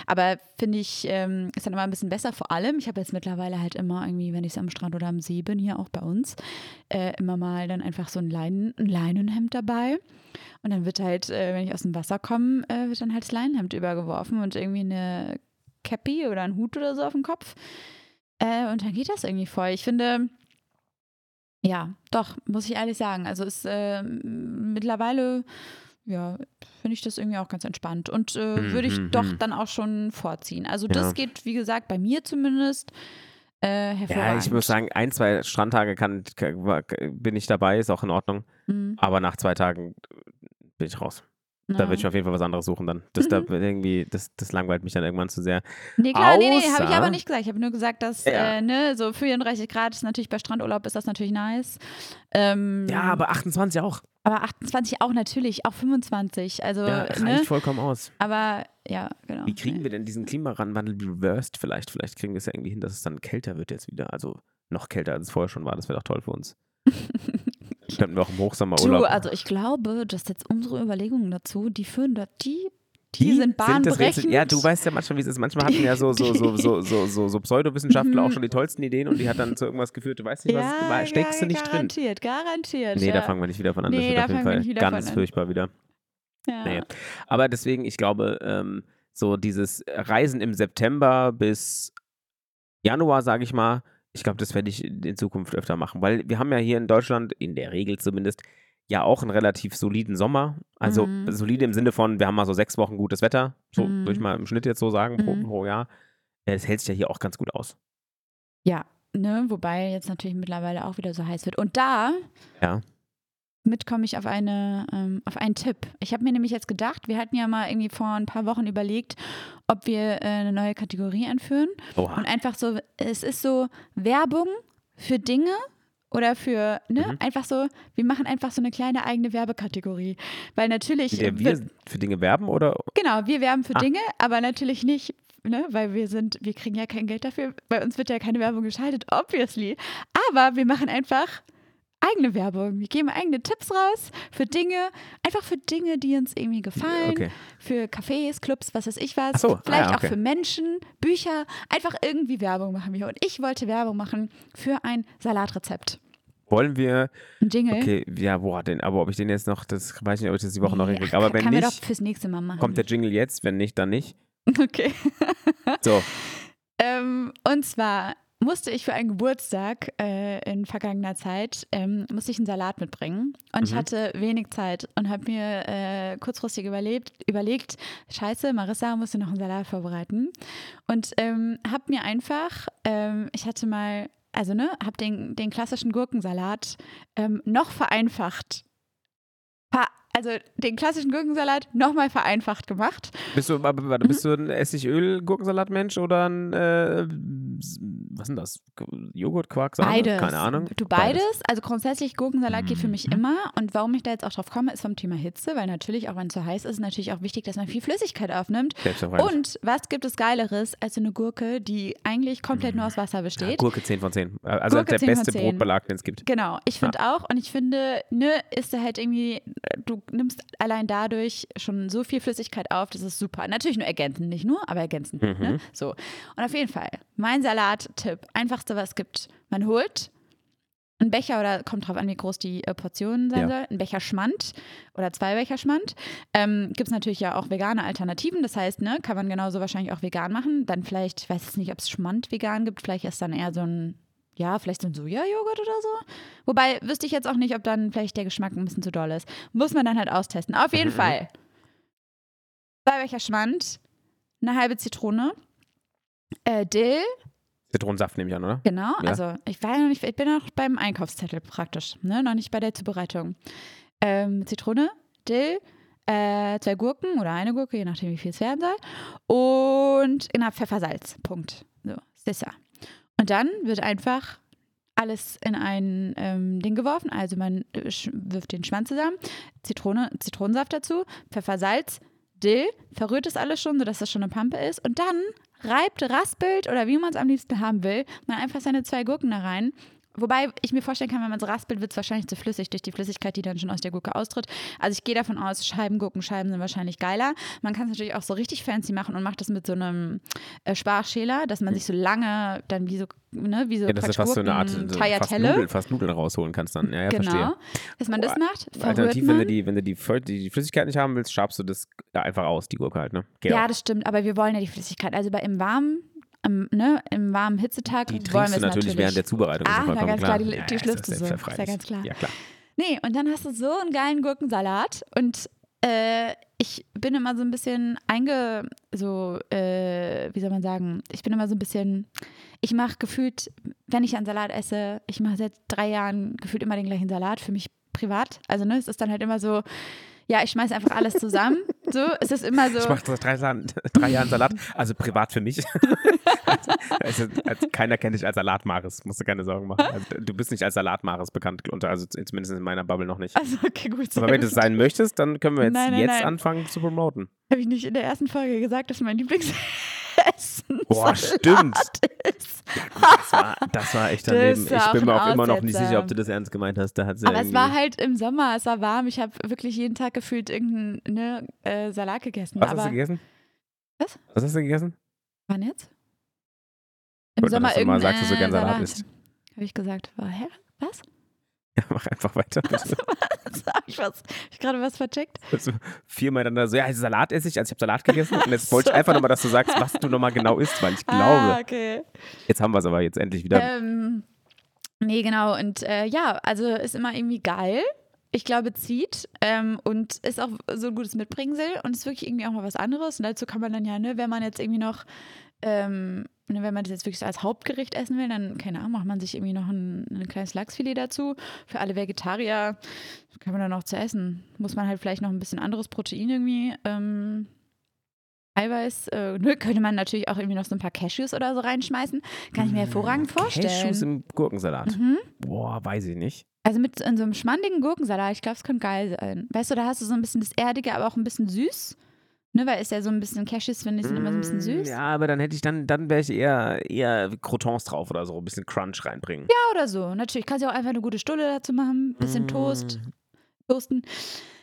Aber finde ich, ähm, ist dann immer ein bisschen besser. Vor allem, ich habe jetzt mittlerweile halt immer irgendwie, wenn ich am Strand oder am See bin, hier auch bei uns, äh, immer mal dann einfach so ein, Leinen, ein Leinenhemd dabei. Und dann wird halt, äh, wenn ich aus dem Wasser komme, äh, wird dann halt das Leinenhemd übergeworfen und irgendwie eine Cappy oder ein Hut oder so auf dem Kopf. Äh, und dann geht das irgendwie voll. Ich finde, ja, doch, muss ich ehrlich sagen. Also ist äh, mittlerweile, ja, finde ich das irgendwie auch ganz entspannt. Und äh, würde ich Mhm, doch mhm. dann auch schon vorziehen. Also Ja. das geht, wie gesagt, bei mir zumindest äh, hervorragend. ja, ich muss sagen, ein, zwei Strandtage kann, kann, bin ich dabei, ist auch in Ordnung. Mhm. Aber nach zwei Tagen bin ich raus. Da würde ich auf jeden Fall was anderes suchen dann. Das, da Mhm. irgendwie, das, das langweilt mich dann irgendwann zu sehr. Nee, klar, nee, nee, habe ich Außer- aber nicht gesagt. Ich habe nur gesagt, dass, Ja. äh, ne, so 34 Grad ist natürlich bei Strandurlaub ist das natürlich nice. Ähm, Ja, aber 28 auch. aber 28 auch natürlich, auch 25. Also, Ja, reicht ne? vollkommen aus. Aber ja, genau. Wie kriegen nee. wir denn diesen Klimawandel reversed vielleicht? Vielleicht kriegen wir es ja irgendwie hin, dass es dann kälter wird jetzt wieder. Also noch kälter, als es vorher schon war. Das wäre doch toll für uns. (laughs) Könnten wir auch im Hochsommer Du, also ich glaube, dass jetzt unsere Überlegungen dazu, die führen dort, die, die, Die sind bahnbrechend. Ja, du weißt ja manchmal, wie es ist. Manchmal hatten ja so, so, so, so, so, so, so Pseudowissenschaftler auch schon die tollsten Ideen und die hat dann zu irgendwas geführt. Du weißt nicht, was es war. Steckst du nicht drin. garantiert, garantiert. Nee, ja. da fangen wir nicht wieder von an. Nee, das wird da auf jeden Fall ganz an. furchtbar wieder. ja. Nee. Aber deswegen, ich glaube, ähm, so dieses Reisen im September bis Januar, sage ich mal, ich glaube, das werde ich in Zukunft öfter machen, weil wir haben ja hier in Deutschland, in der Regel zumindest, ja auch einen relativ soliden Sommer. Also Mhm. solide im Sinne von, wir haben mal so sechs Wochen gutes Wetter, so Mhm. würde ich mal im Schnitt jetzt so sagen, pro, Mhm. pro Jahr. Es hält sich ja hier auch ganz gut aus. Ja, ne, wobei jetzt natürlich mittlerweile auch wieder so heiß wird. Und da Ja. Mit komme ich auf, eine, ähm, auf einen Tipp. Ich habe mir nämlich jetzt gedacht, wir hatten ja mal irgendwie vor ein paar Wochen überlegt, ob wir äh, eine neue Kategorie einführen. Oha. Und einfach so, es ist so Werbung für Dinge oder für, ne, Mhm. einfach so, wir machen einfach so eine kleine eigene Werbekategorie. Weil natürlich, wird- wir für Dinge werben oder? genau, wir werben für Ah. Dinge, aber natürlich nicht, ne, weil wir sind, wir kriegen ja kein Geld dafür, bei uns wird ja keine Werbung geschaltet, obviously. Aber wir machen einfach eigene Werbung. Wir geben eigene Tipps raus für Dinge, einfach für Dinge, die uns irgendwie gefallen, Okay. für Cafés, Clubs, was weiß ich was. So, ah Vielleicht ja, auch okay. für Menschen, Bücher, einfach irgendwie Werbung machen wir. Und ich wollte Werbung machen für ein Salatrezept. Wollen wir, Ein Jingle? okay, ja, boah, den, aber ob ich den jetzt noch, das weiß ich nicht, ob ich das die Woche noch hinkriege. Aber kann wenn wir doch nicht, fürs nächste Mal machen. kommt der Jingle jetzt, wenn nicht, dann nicht. (laughs) Okay. So, (laughs) Ähm, und zwar musste ich für einen Geburtstag äh, in vergangener Zeit, ähm, musste ich einen Salat mitbringen. Und ich Mhm. hatte wenig Zeit und habe mir äh, kurzfristig überlebt, überlegt, scheiße, Marissa musste noch einen Salat vorbereiten. Und ähm, habe mir einfach, ähm, ich hatte mal, also ne, habe den, den klassischen Gurkensalat ähm, noch vereinfacht. Ver also den klassischen Gurkensalat nochmal vereinfacht gemacht. bist du, warte, bist du ein Essigöl-Gurkensalat-Mensch oder ein, äh, was ist denn das? Joghurt, Quark, Sahne? Beides. Keine Ahnung. Du beides. Also grundsätzlich Gurkensalat geht für mich Mhm. immer. Und warum ich da jetzt auch drauf komme, ist vom Thema Hitze, weil natürlich, auch wenn es so heiß ist, ist natürlich auch wichtig, dass man viel Flüssigkeit aufnimmt. Und was gibt es Geileres als so eine Gurke, die eigentlich komplett nur aus Wasser Ja, besteht? Gurke 10 von 10. Also Gurke der 10 von beste 10. Brotbelag, den es gibt. Genau, ich finde auch. Und ich finde, ne, ist da halt irgendwie, du nimmst allein dadurch schon so viel Flüssigkeit auf, das ist super. Natürlich nur ergänzend, nicht nur, aber ergänzend. Mhm. Ne? So. Und auf jeden Fall, mein Salat-Tipp, einfachste, was es gibt. Man holt einen Becher oder kommt drauf an, wie groß die äh, Portion sein Ja. soll, einen Becher Schmand oder zwei Becher Schmand. Ähm, Gibt es natürlich ja auch vegane Alternativen, das heißt, ne, kann man genauso wahrscheinlich auch vegan machen. Dann vielleicht, ich weiß jetzt nicht, ob es Schmand vegan gibt, vielleicht ist dann eher so ein, ja, vielleicht so ein Sojajoghurt oder so. Wobei wüsste ich jetzt auch nicht, ob dann vielleicht der Geschmack ein bisschen zu doll ist. Muss man dann halt austesten. Auf jeden Mhm. Fall. Zwei Becher Schmand, eine halbe Zitrone, äh, Dill, Zitronensaft nehme ich an, oder? Genau, Ja. also ich war ja noch nicht, ich bin noch beim Einkaufszettel praktisch, ne? noch nicht bei der Zubereitung. Ähm, Zitrone, Dill, äh, zwei Gurken oder eine Gurke, je nachdem wie viel es werden soll. Und genau, Pfeffersalz. Punkt. So, Sissa. Und dann wird einfach alles in ein ähm, Ding geworfen. Also man äh, wirft den Schwanz zusammen, Zitrone, Zitronensaft dazu, Pfeffersalz, Dill, verrührt es alles schon, sodass das schon eine Pampe ist. Und dann reibt, raspelt oder wie man es am liebsten haben will, man einfach seine zwei Gurken da rein. Wobei ich mir vorstellen kann, wenn man es raspelt, wird es wahrscheinlich zu flüssig durch die Flüssigkeit, die dann schon aus der Gurke austritt. Also ich gehe davon aus, Scheiben, Gurkenscheiben sind wahrscheinlich geiler. Man kann es natürlich auch so richtig fancy machen und macht das mit so einem äh, Sparschäler, dass man sich so lange dann wie so, ne, wie so Ja, du praktisch fast so eine Art so fast. Nudeln, fast Nudeln rausholen kannst dann. Ja, ja, genau. verstehe. Dass man das macht, Alternativ, man. wenn du, die, wenn du die, die, Flüssigkeit nicht haben willst, schabst du das einfach aus, die Gurke halt, ne? Geht Ja, auch. das stimmt, aber wir wollen ja die Flüssigkeit. Also bei im warmen, im, ne, im warmen Hitzetag Die wollen wir es natürlich, natürlich während der Zubereitung. ist Ah, ja na, ganz klar, die- Ja, die ja, schlürfst du so. Ist ja ganz klar. Ja, klar. Nee, und dann hast du so einen geilen Gurkensalat und äh, ich bin immer so ein bisschen einge, so, äh, wie soll man sagen, ich bin immer so ein bisschen, ich mache gefühlt, wenn ich einen Salat esse, ich mache seit drei Jahren gefühlt immer den gleichen Salat für mich privat. Also ne, es ist dann halt immer so, ja, ich schmeiße einfach alles zusammen. So, es ist immer so. Ich mache seit drei, Jahren- (laughs) drei Jahren Salat, also privat für mich. (laughs) also, also, keiner kennt dich als Salatmaris, musst du keine Sorgen machen. Also, du bist nicht als Salatmaris bekannt, unter, also zumindest in meiner Bubble noch nicht. Also, okay, gut. Aber wenn du es sein möchtest, dann können wir jetzt, Nein, nein, jetzt nein. anfangen zu promoten. Habe ich nicht in der ersten Folge gesagt, dass mein (laughs) Lieblingsessen Boah, Salat stimmt. ist? Das war, das war echt daneben. Ich bin mir auch immer noch nicht sicher, ob du das ernst gemeint hast. Da hat sie Aber es war halt im Sommer, es war warm. Ich habe wirklich jeden Tag gefühlt irgendeinen ne, äh, Salat gegessen. Was aber hast du gegessen? Was? Was hast du gegessen? wann jetzt? Im Gut, Sommer irgendein sagst, du gern Salat isst. Habe ich gesagt. War, hä? Was? Ja, mach einfach weiter. (laughs) Habe ich, was- hab ich gerade was vercheckt? Also, viermal dann da so, ja, Salat esse ich, also ich habe Salat gegessen. Und jetzt wollte ich (laughs) einfach nochmal, dass du sagst, was du nochmal genau isst, weil ich glaube, Ah, okay. jetzt haben wir es aber jetzt endlich wieder. Ähm, nee, genau. Und äh, ja, also ist immer irgendwie geil. Ich glaube, zieht ähm, und ist auch so ein gutes Mitbringsel und ist wirklich irgendwie auch mal was anderes. Und dazu kann man dann ja, ne, wenn man jetzt irgendwie noch, ähm, ne, wenn man das jetzt wirklich so als Hauptgericht essen will, dann, keine Ahnung, macht man sich irgendwie noch ein, ein kleines Lachsfilet dazu. Für alle Vegetarier kann man dann noch zu essen. Muss man halt vielleicht noch ein bisschen anderes Protein irgendwie. Ähm, Eiweiß, äh, ne, könnte man natürlich auch irgendwie noch so ein paar Cashews oder so reinschmeißen. Kann ich mir hervorragend vorstellen. Cashews im Gurkensalat. Mhm. Boah, weiß ich nicht. Also mit in so einem schmandigen Gurkensalat, ich glaube, es könnte geil sein. Weißt du, da hast du so ein bisschen das Erdige, aber auch ein bisschen süß. Ne, weil ist ja so ein bisschen Cashews, finde ich, sind immer so ein bisschen süß. Mm, Ja, aber dann hätte ich dann, dann wäre ich eher, eher Crotons drauf oder so, ein bisschen Crunch reinbringen. Ja, oder so. Natürlich kannst du auch einfach eine gute Stulle dazu machen, bisschen Toast, Mm. toasten.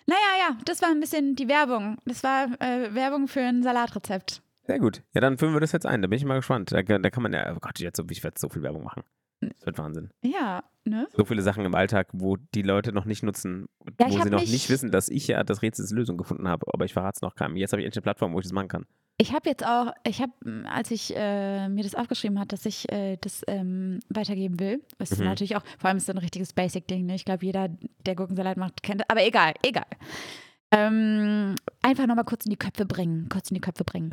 Naja, ja, das war ein bisschen die Werbung. Das war äh, Werbung für ein Salatrezept. Sehr gut. Ja, dann füllen wir das jetzt ein. Da bin ich mal gespannt. Da, da kann man ja, oh Gott, jetzt, ich werde so viel Werbung machen. Das wird Wahnsinn. ja, ne? So viele Sachen im Alltag, wo die Leute noch nicht nutzen, Ja, wo sie noch nicht wissen, dass ich ja das Rätsels Lösung gefunden habe. Aber ich verrate es noch keinem. Jetzt habe ich endlich eine Plattform, wo ich das machen kann. Ich habe jetzt auch, ich habe, als ich äh, mir das aufgeschrieben hat, dass ich äh, das ähm, weitergeben will, ist Mhm. natürlich auch, vor allem ist es ein richtiges Basic-Ding, ne? Ich glaube, jeder, der Gurkensalat macht, kennt Aber egal, egal. Ähm, einfach nochmal kurz in die Köpfe bringen, kurz in die Köpfe bringen.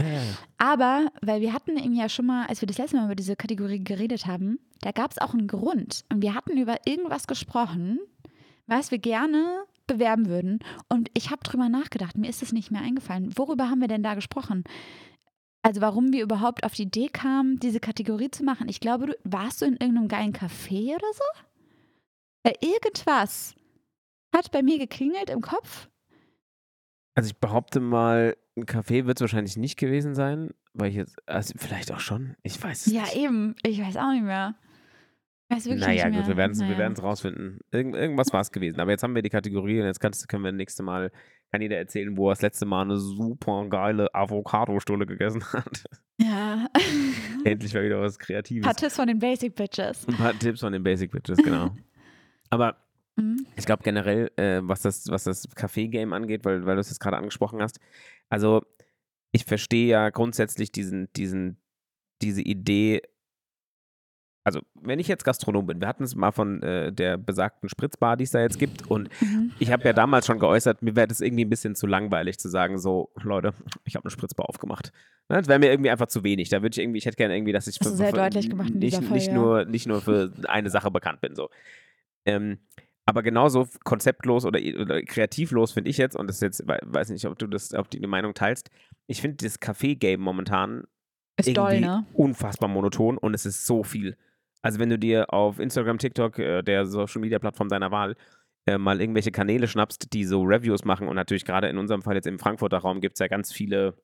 Aber, weil wir hatten eben ja schon mal, als wir das letzte Mal über diese Kategorie geredet haben, da gab es auch einen Grund. Und wir hatten über irgendwas gesprochen, was wir gerne bewerben würden. Und ich habe drüber nachgedacht, mir ist es nicht mehr eingefallen. Worüber haben wir denn da gesprochen? Also warum wir überhaupt auf die Idee kamen, diese Kategorie zu machen. Ich glaube, du warst du in irgendeinem geilen Café oder so? Weil irgendwas hat bei mir geklingelt im Kopf. Also ich behaupte mal, ein Café wird es wahrscheinlich nicht gewesen sein, weil ich jetzt, also vielleicht auch schon, ich weiß es Ja, nicht. eben. Ich weiß auch nicht mehr. Ich weiß wirklich Naja, nicht mehr. gut, wir werden es Naja. wir rausfinden. Irgend, irgendwas war es gewesen. Aber jetzt haben wir die Kategorie und jetzt kannst, können wir das nächste Mal, kann jeder erzählen, wo er das letzte Mal eine super geile Avocado-Stulle gegessen hat. Ja. (laughs) Endlich mal wieder was Kreatives. Ein paar Tipps von den Basic Bitches. Ein paar Tipps von den Basic Bitches, genau. (laughs) Aber Mhm. ich glaube generell, äh, was das, was das Café-Game angeht, weil, weil du es jetzt gerade angesprochen hast, also ich verstehe ja grundsätzlich diesen, diesen, diese Idee, also wenn ich jetzt Gastronom bin, wir hatten es mal von äh, der besagten Spritzbar, die es da jetzt gibt und Mhm. ich habe ja damals schon geäußert, mir wäre das irgendwie ein bisschen zu langweilig zu sagen, so, Leute, ich habe eine Spritzbar aufgemacht. Ne, das wäre mir irgendwie einfach zu wenig. Da würde ich irgendwie, ich hätte gerne irgendwie, dass ich du sehr deutlich gemacht nicht, Folge, nicht, ja. nur, nicht nur für eine Sache bekannt bin. So. Ähm, aber genauso konzeptlos oder, oder kreativlos finde ich jetzt, und das ist jetzt, we- weiß nicht, ob du das, ob die Meinung teilst, ich finde das Café-Game momentan Ist doll, irgendwie ne? unfassbar monoton und es ist so viel. Also wenn du dir auf Instagram, TikTok, äh, der Social Media Plattform deiner Wahl, äh, mal irgendwelche Kanäle schnappst, die so Reviews machen und natürlich gerade in unserem Fall jetzt im Frankfurter Raum gibt es ja ganz viele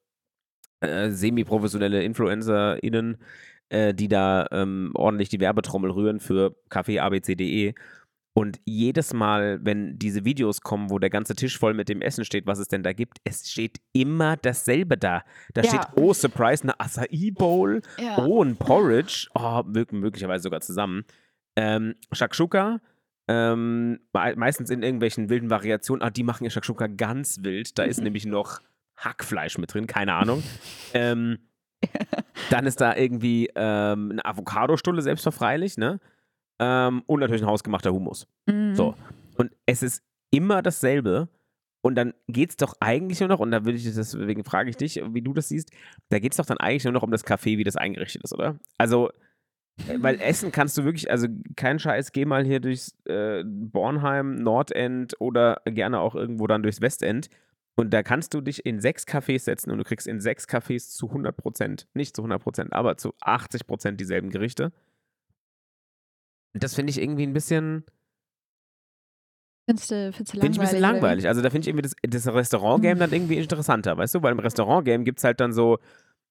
äh, semi-professionelle InfluencerInnen, äh, die da ähm, ordentlich die Werbetrommel rühren für kaffeeabc.de. Und jedes Mal, wenn diese Videos kommen, wo der ganze Tisch voll mit dem Essen steht, was es denn da gibt, es steht immer dasselbe da. Da Ja. steht, oh, Surprise, eine Acai Bowl. Ja. Oh, ein Porridge. Oh, mö möglicherweise sogar zusammen. Ähm, Shakshuka. Ähm, me meistens in irgendwelchen wilden Variationen. Ah, die machen ihr Shakshuka ganz wild. Da ist (laughs) nämlich noch Hackfleisch mit drin, keine Ahnung. (laughs) ähm, dann ist da irgendwie ähm, eine Avocadostulle, selbstverfreilich, ne? Ähm, und natürlich ein hausgemachter Hummus. Mhm. So. Und es ist immer dasselbe. Und dann geht es doch eigentlich nur noch, und da würde ich das, deswegen frage ich dich, wie du das siehst, da geht es doch dann eigentlich nur noch um das Café, wie das eingerichtet ist, oder? Also, äh, weil essen kannst du wirklich, also kein Scheiß, geh mal hier durchs äh, Bornheim, Nordend oder gerne auch irgendwo dann durchs Westend. Und da kannst du dich in sechs Cafés setzen und du kriegst in sechs Cafés zu 100 Prozent, nicht zu 100 Prozent, aber zu 80 Prozent dieselben Gerichte. Das finde ich irgendwie ein bisschen, Findest du, findest du Finde ich ein bisschen langweilig. Also da finde ich irgendwie das, das Restaurant-Game Mhm. dann irgendwie interessanter, weißt du? Weil im Restaurant-Game gibt es halt dann so,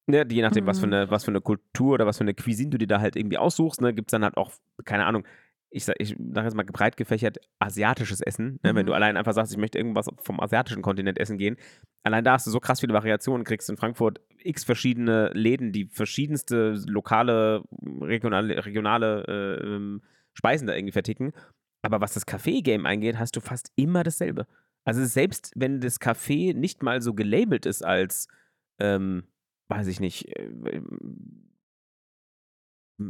ne, je nachdem, was, für Mhm. eine, was für eine Kultur oder was für eine Cuisine du dir da halt irgendwie aussuchst, ne, gibt es dann halt auch, keine Ahnung, ich sag, ich sag jetzt mal breit gefächert, asiatisches Essen. Ne? Wenn Mhm. du allein einfach sagst, ich möchte irgendwas vom asiatischen Kontinent essen gehen, allein da hast du so krass viele Variationen, kriegst in Frankfurt x verschiedene Läden, die verschiedenste lokale, regionale, regionale äh, ähm, Speisen da irgendwie verticken. Aber was das Café-Game eingeht, hast du fast immer dasselbe. Also selbst wenn das Café nicht mal so gelabelt ist als, ähm, weiß ich nicht, äh, was,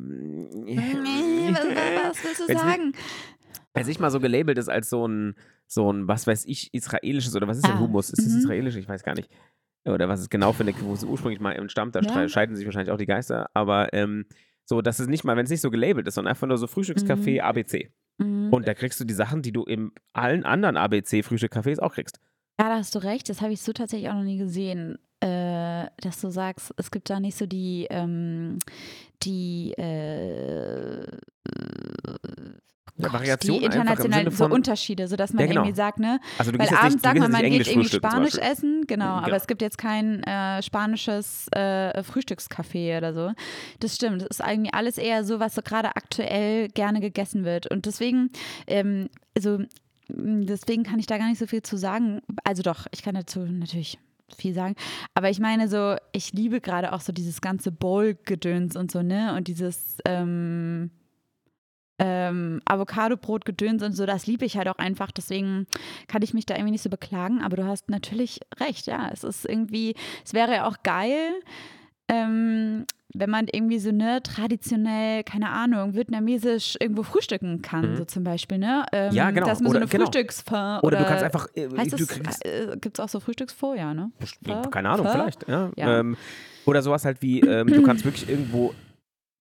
was, willst du (laughs) sagen? wenn es nicht mal so gelabelt ist als so ein, so ein, was weiß ich, israelisches oder was ist denn Ah, Hummus? Ist es mhm. israelisch? Ich weiß gar nicht. Oder was es genau für eine, wo es ursprünglich mal entstammt, da Ja. strei- scheiden sich wahrscheinlich auch die Geister. Aber ähm, so, dass es nicht mal, wenn es nicht so gelabelt ist, sondern einfach nur so Frühstückscafé Mhm. ABC. Mhm. Und da kriegst du die Sachen, die du in allen anderen ABC-Frühstückcafés auch kriegst. Ja, da hast du recht. Das habe ich so tatsächlich auch noch nie gesehen, äh, dass du sagst, es gibt da nicht so die, ähm, die, äh, Ja, Gott, Variation die internationalen so Unterschiede, sodass man Ja, genau. irgendwie sagt, ne? Also Weil abends nicht, sagt man, man geht irgendwie Spanisch essen, genau, Genau. aber es gibt jetzt kein äh, spanisches äh, Frühstückscafé oder so. Das stimmt, das ist eigentlich alles eher so, was so gerade aktuell gerne gegessen wird. Und deswegen, ähm, also deswegen kann ich da gar nicht so viel zu sagen. Also doch, ich kann dazu natürlich viel sagen. Aber ich meine so, ich liebe gerade auch so dieses ganze Bowl-Gedöns und so, ne? Und dieses, ähm, ähm, Avocado-Brot gedöns und so, das liebe ich halt auch einfach. Deswegen kann ich mich da irgendwie nicht so beklagen. Aber du hast natürlich recht, ja. Es ist irgendwie, es wäre ja auch geil, ähm, wenn man irgendwie so ne traditionell, keine Ahnung, vietnamesisch irgendwo frühstücken kann, Mhm. so zum Beispiel, ne? Ähm, Ja, genau. Dass man Oder- so eine genau. Frühstücksfond Oder, du kannst einfach, äh, Heißt du das, äh, gibt es auch so Frühstücksfond, ja, ne? Keine Ahnung, Pho? vielleicht. Ja. Ja. Ähm, oder sowas halt wie, ähm, du kannst (clears throat) wirklich irgendwo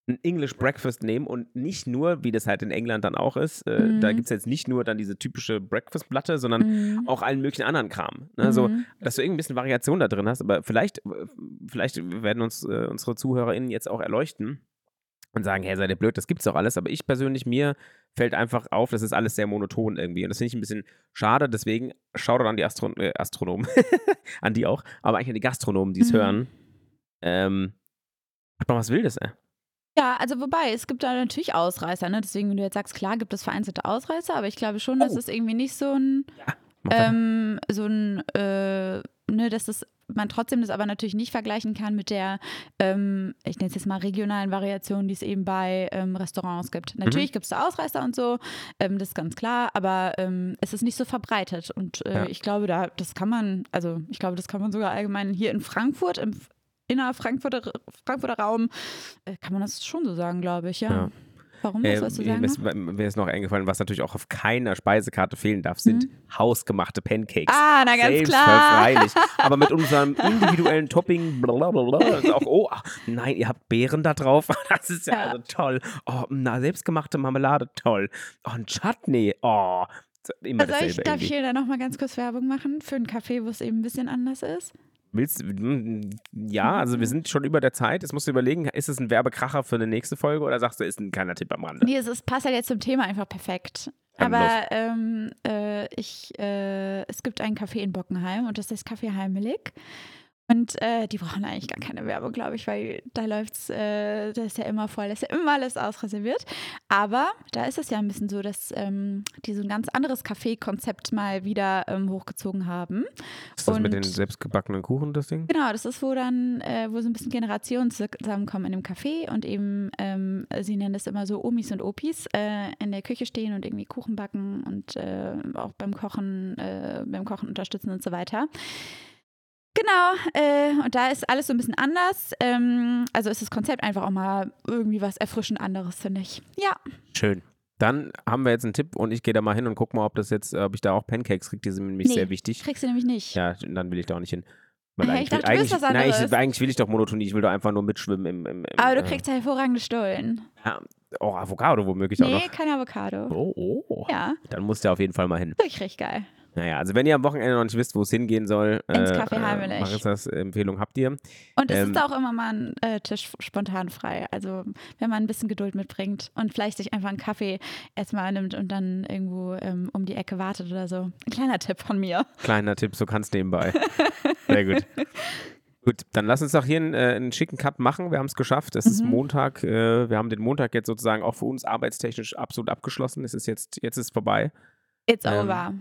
ein English Breakfast nehmen und nicht nur, wie das halt in England dann auch ist, äh, Mhm. da gibt es jetzt nicht nur dann diese typische Breakfast-Platte, sondern Mhm. auch allen möglichen anderen Kram. Ne? So, Mhm. dass du irgendwie ein bisschen Variation da drin hast, aber vielleicht, äh, vielleicht werden uns äh, unsere ZuhörerInnen jetzt auch erleuchten und sagen, hey, seid ihr blöd, das gibt's doch alles, aber ich persönlich, mir fällt einfach auf, das ist alles sehr monoton irgendwie und das finde ich ein bisschen schade, deswegen schaut an die Astro äh, Astronomen, (laughs) an die auch, aber eigentlich an die Gastronomen, die es Mhm. hören. Ähm, macht mal was Wildes, ey. Ja, also wobei, es gibt da natürlich Ausreißer, ne? Deswegen, wenn du jetzt sagst, klar gibt es vereinzelte Ausreißer, aber ich glaube schon, dass Oh. es irgendwie nicht so ein, weiter. ähm, so ein, äh, ne, dass es man trotzdem das aber natürlich nicht vergleichen kann mit der, ähm, ich nenne es jetzt mal regionalen Variation, die es eben bei ähm, Restaurants gibt. Natürlich gibt es da Ausreißer und so, ähm, das ist ganz klar, aber ähm, es ist nicht so verbreitet und äh, Ja. ich glaube, da, das kann man, also ich glaube, das kann man sogar allgemein hier in Frankfurt, im inner Frankfurter, Frankfurter Raum, äh, kann man das schon so sagen, glaube ich, ja. Ja. Warum, was Ähm, du mir sagen? ist, noch? mir ist noch eingefallen, was natürlich auch auf keiner Speisekarte fehlen darf, sind hausgemachte Pancakes. Mhm. Ah, na ganz klar. Selbstverständlich. (laughs) Aber mit unserem individuellen Topping, blablabla, auch, oh, ach, nein, ihr habt Beeren da drauf. (laughs) Das ist ja, Ja. also toll. Oh, na, selbstgemachte Marmelade, toll. Oh, ein Chutney, oh. Immer Also ich, darf ich irgendwie. hier da nochmal ganz kurz Werbung machen für einen Café, wo es eben ein bisschen anders ist? Willst, mm, ja, also wir sind schon über der Zeit. Jetzt musst du überlegen, ist es ein Werbekracher für eine nächste Folge oder sagst du, ist ein kleiner Tipp am Rande? Nee, es ist, passt halt jetzt zum Thema einfach perfekt. Dann Aber ähm, äh, ich, äh, es gibt ein Café in Bockenheim und das ist Café Heimelig. Und äh, die brauchen eigentlich gar keine Werbung, glaube ich, weil da läuft's, äh, da ist ja immer voll, da ist ja immer alles ausreserviert. Aber da ist es ja ein bisschen so, dass ähm, die so ein ganz anderes Café-Konzept mal wieder ähm, hochgezogen haben. Ist das mit den und- selbstgebackenen Kuchen, das Ding? Genau, das ist, wo dann, äh, wo so ein bisschen Generationen zusammenkommen in einem Café und eben, ähm, sie nennen das immer so Omis und Opis, äh, in der Küche stehen und irgendwie Kuchen backen und äh, auch beim Kochen, äh, beim Kochen unterstützen und so weiter. Genau, äh, und da ist alles so ein bisschen anders. Ähm, also ist das Konzept einfach auch mal irgendwie was erfrischend anderes, finde ich. Ja, Schön. Dann haben wir jetzt einen Tipp und ich gehe da mal hin und gucke mal, ob das jetzt, ob ich da auch Pancakes kriege. Die sind nämlich Nee, sehr wichtig. kriegst du nämlich nicht. Ja, dann will ich da auch nicht hin. Weil ich eigentlich, dachte, will, du willst eigentlich, nein, ich, eigentlich will ich doch Monotonie. Ich will doch einfach nur mitschwimmen im. im, im Aber du äh, kriegst ja hervorragende Stollen. Ja, oh, Avocado womöglich auch Nee, noch. kein Avocado. Oh, oh. Ja, Dann musst du auf jeden Fall mal hin. wirklich richtig geil. Naja, also wenn ihr am Wochenende noch nicht wisst, wo es hingehen soll, Ins äh, Café Heimelig. Marissas Empfehlung habt ihr. Und es Ähm, ist auch immer mal ein äh, Tisch spontan frei. Also wenn man ein bisschen Geduld mitbringt und vielleicht sich einfach einen Kaffee erstmal nimmt und dann irgendwo ähm, um die Ecke wartet oder so. Ein kleiner Tipp von mir. Kleiner Tipp, so kannst nebenbei. (laughs) Sehr gut. Gut, dann lass uns doch hier einen, äh, einen schicken Cut machen. Wir haben es geschafft. Es ist Mhm. Montag. Äh, wir haben den Montag jetzt sozusagen auch für uns arbeitstechnisch absolut abgeschlossen. Es ist jetzt, jetzt ist vorbei. It's Ähm, over.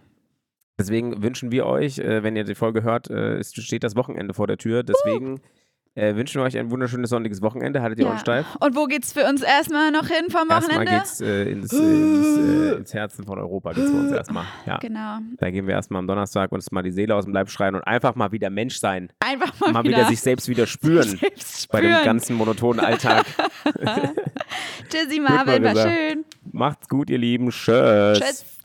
Deswegen wünschen wir euch, äh, wenn ihr die Folge hört, äh, es steht das Wochenende vor der Tür. Deswegen äh, wünschen wir euch ein wunderschönes sonniges Wochenende. Haltet ihr Ja. Ohren steif. Und wo geht's für uns erstmal noch hin vom Erstmal Wochenende? geht's äh, ins, äh, ins, äh, ins Herzen von Europa. Geht's für uns erstmal. Ja. Genau. Da gehen wir erstmal am Donnerstag uns mal die Seele aus dem Leib schreien und einfach mal wieder Mensch sein. Einfach mal, Mal wieder, sich selbst wieder spüren. selbst Bei dem spüren. ganzen monotonen Alltag. (laughs) (laughs) Tschüssi Marvin, war schön. Macht's gut, ihr Lieben. Tschüss. Tschüss.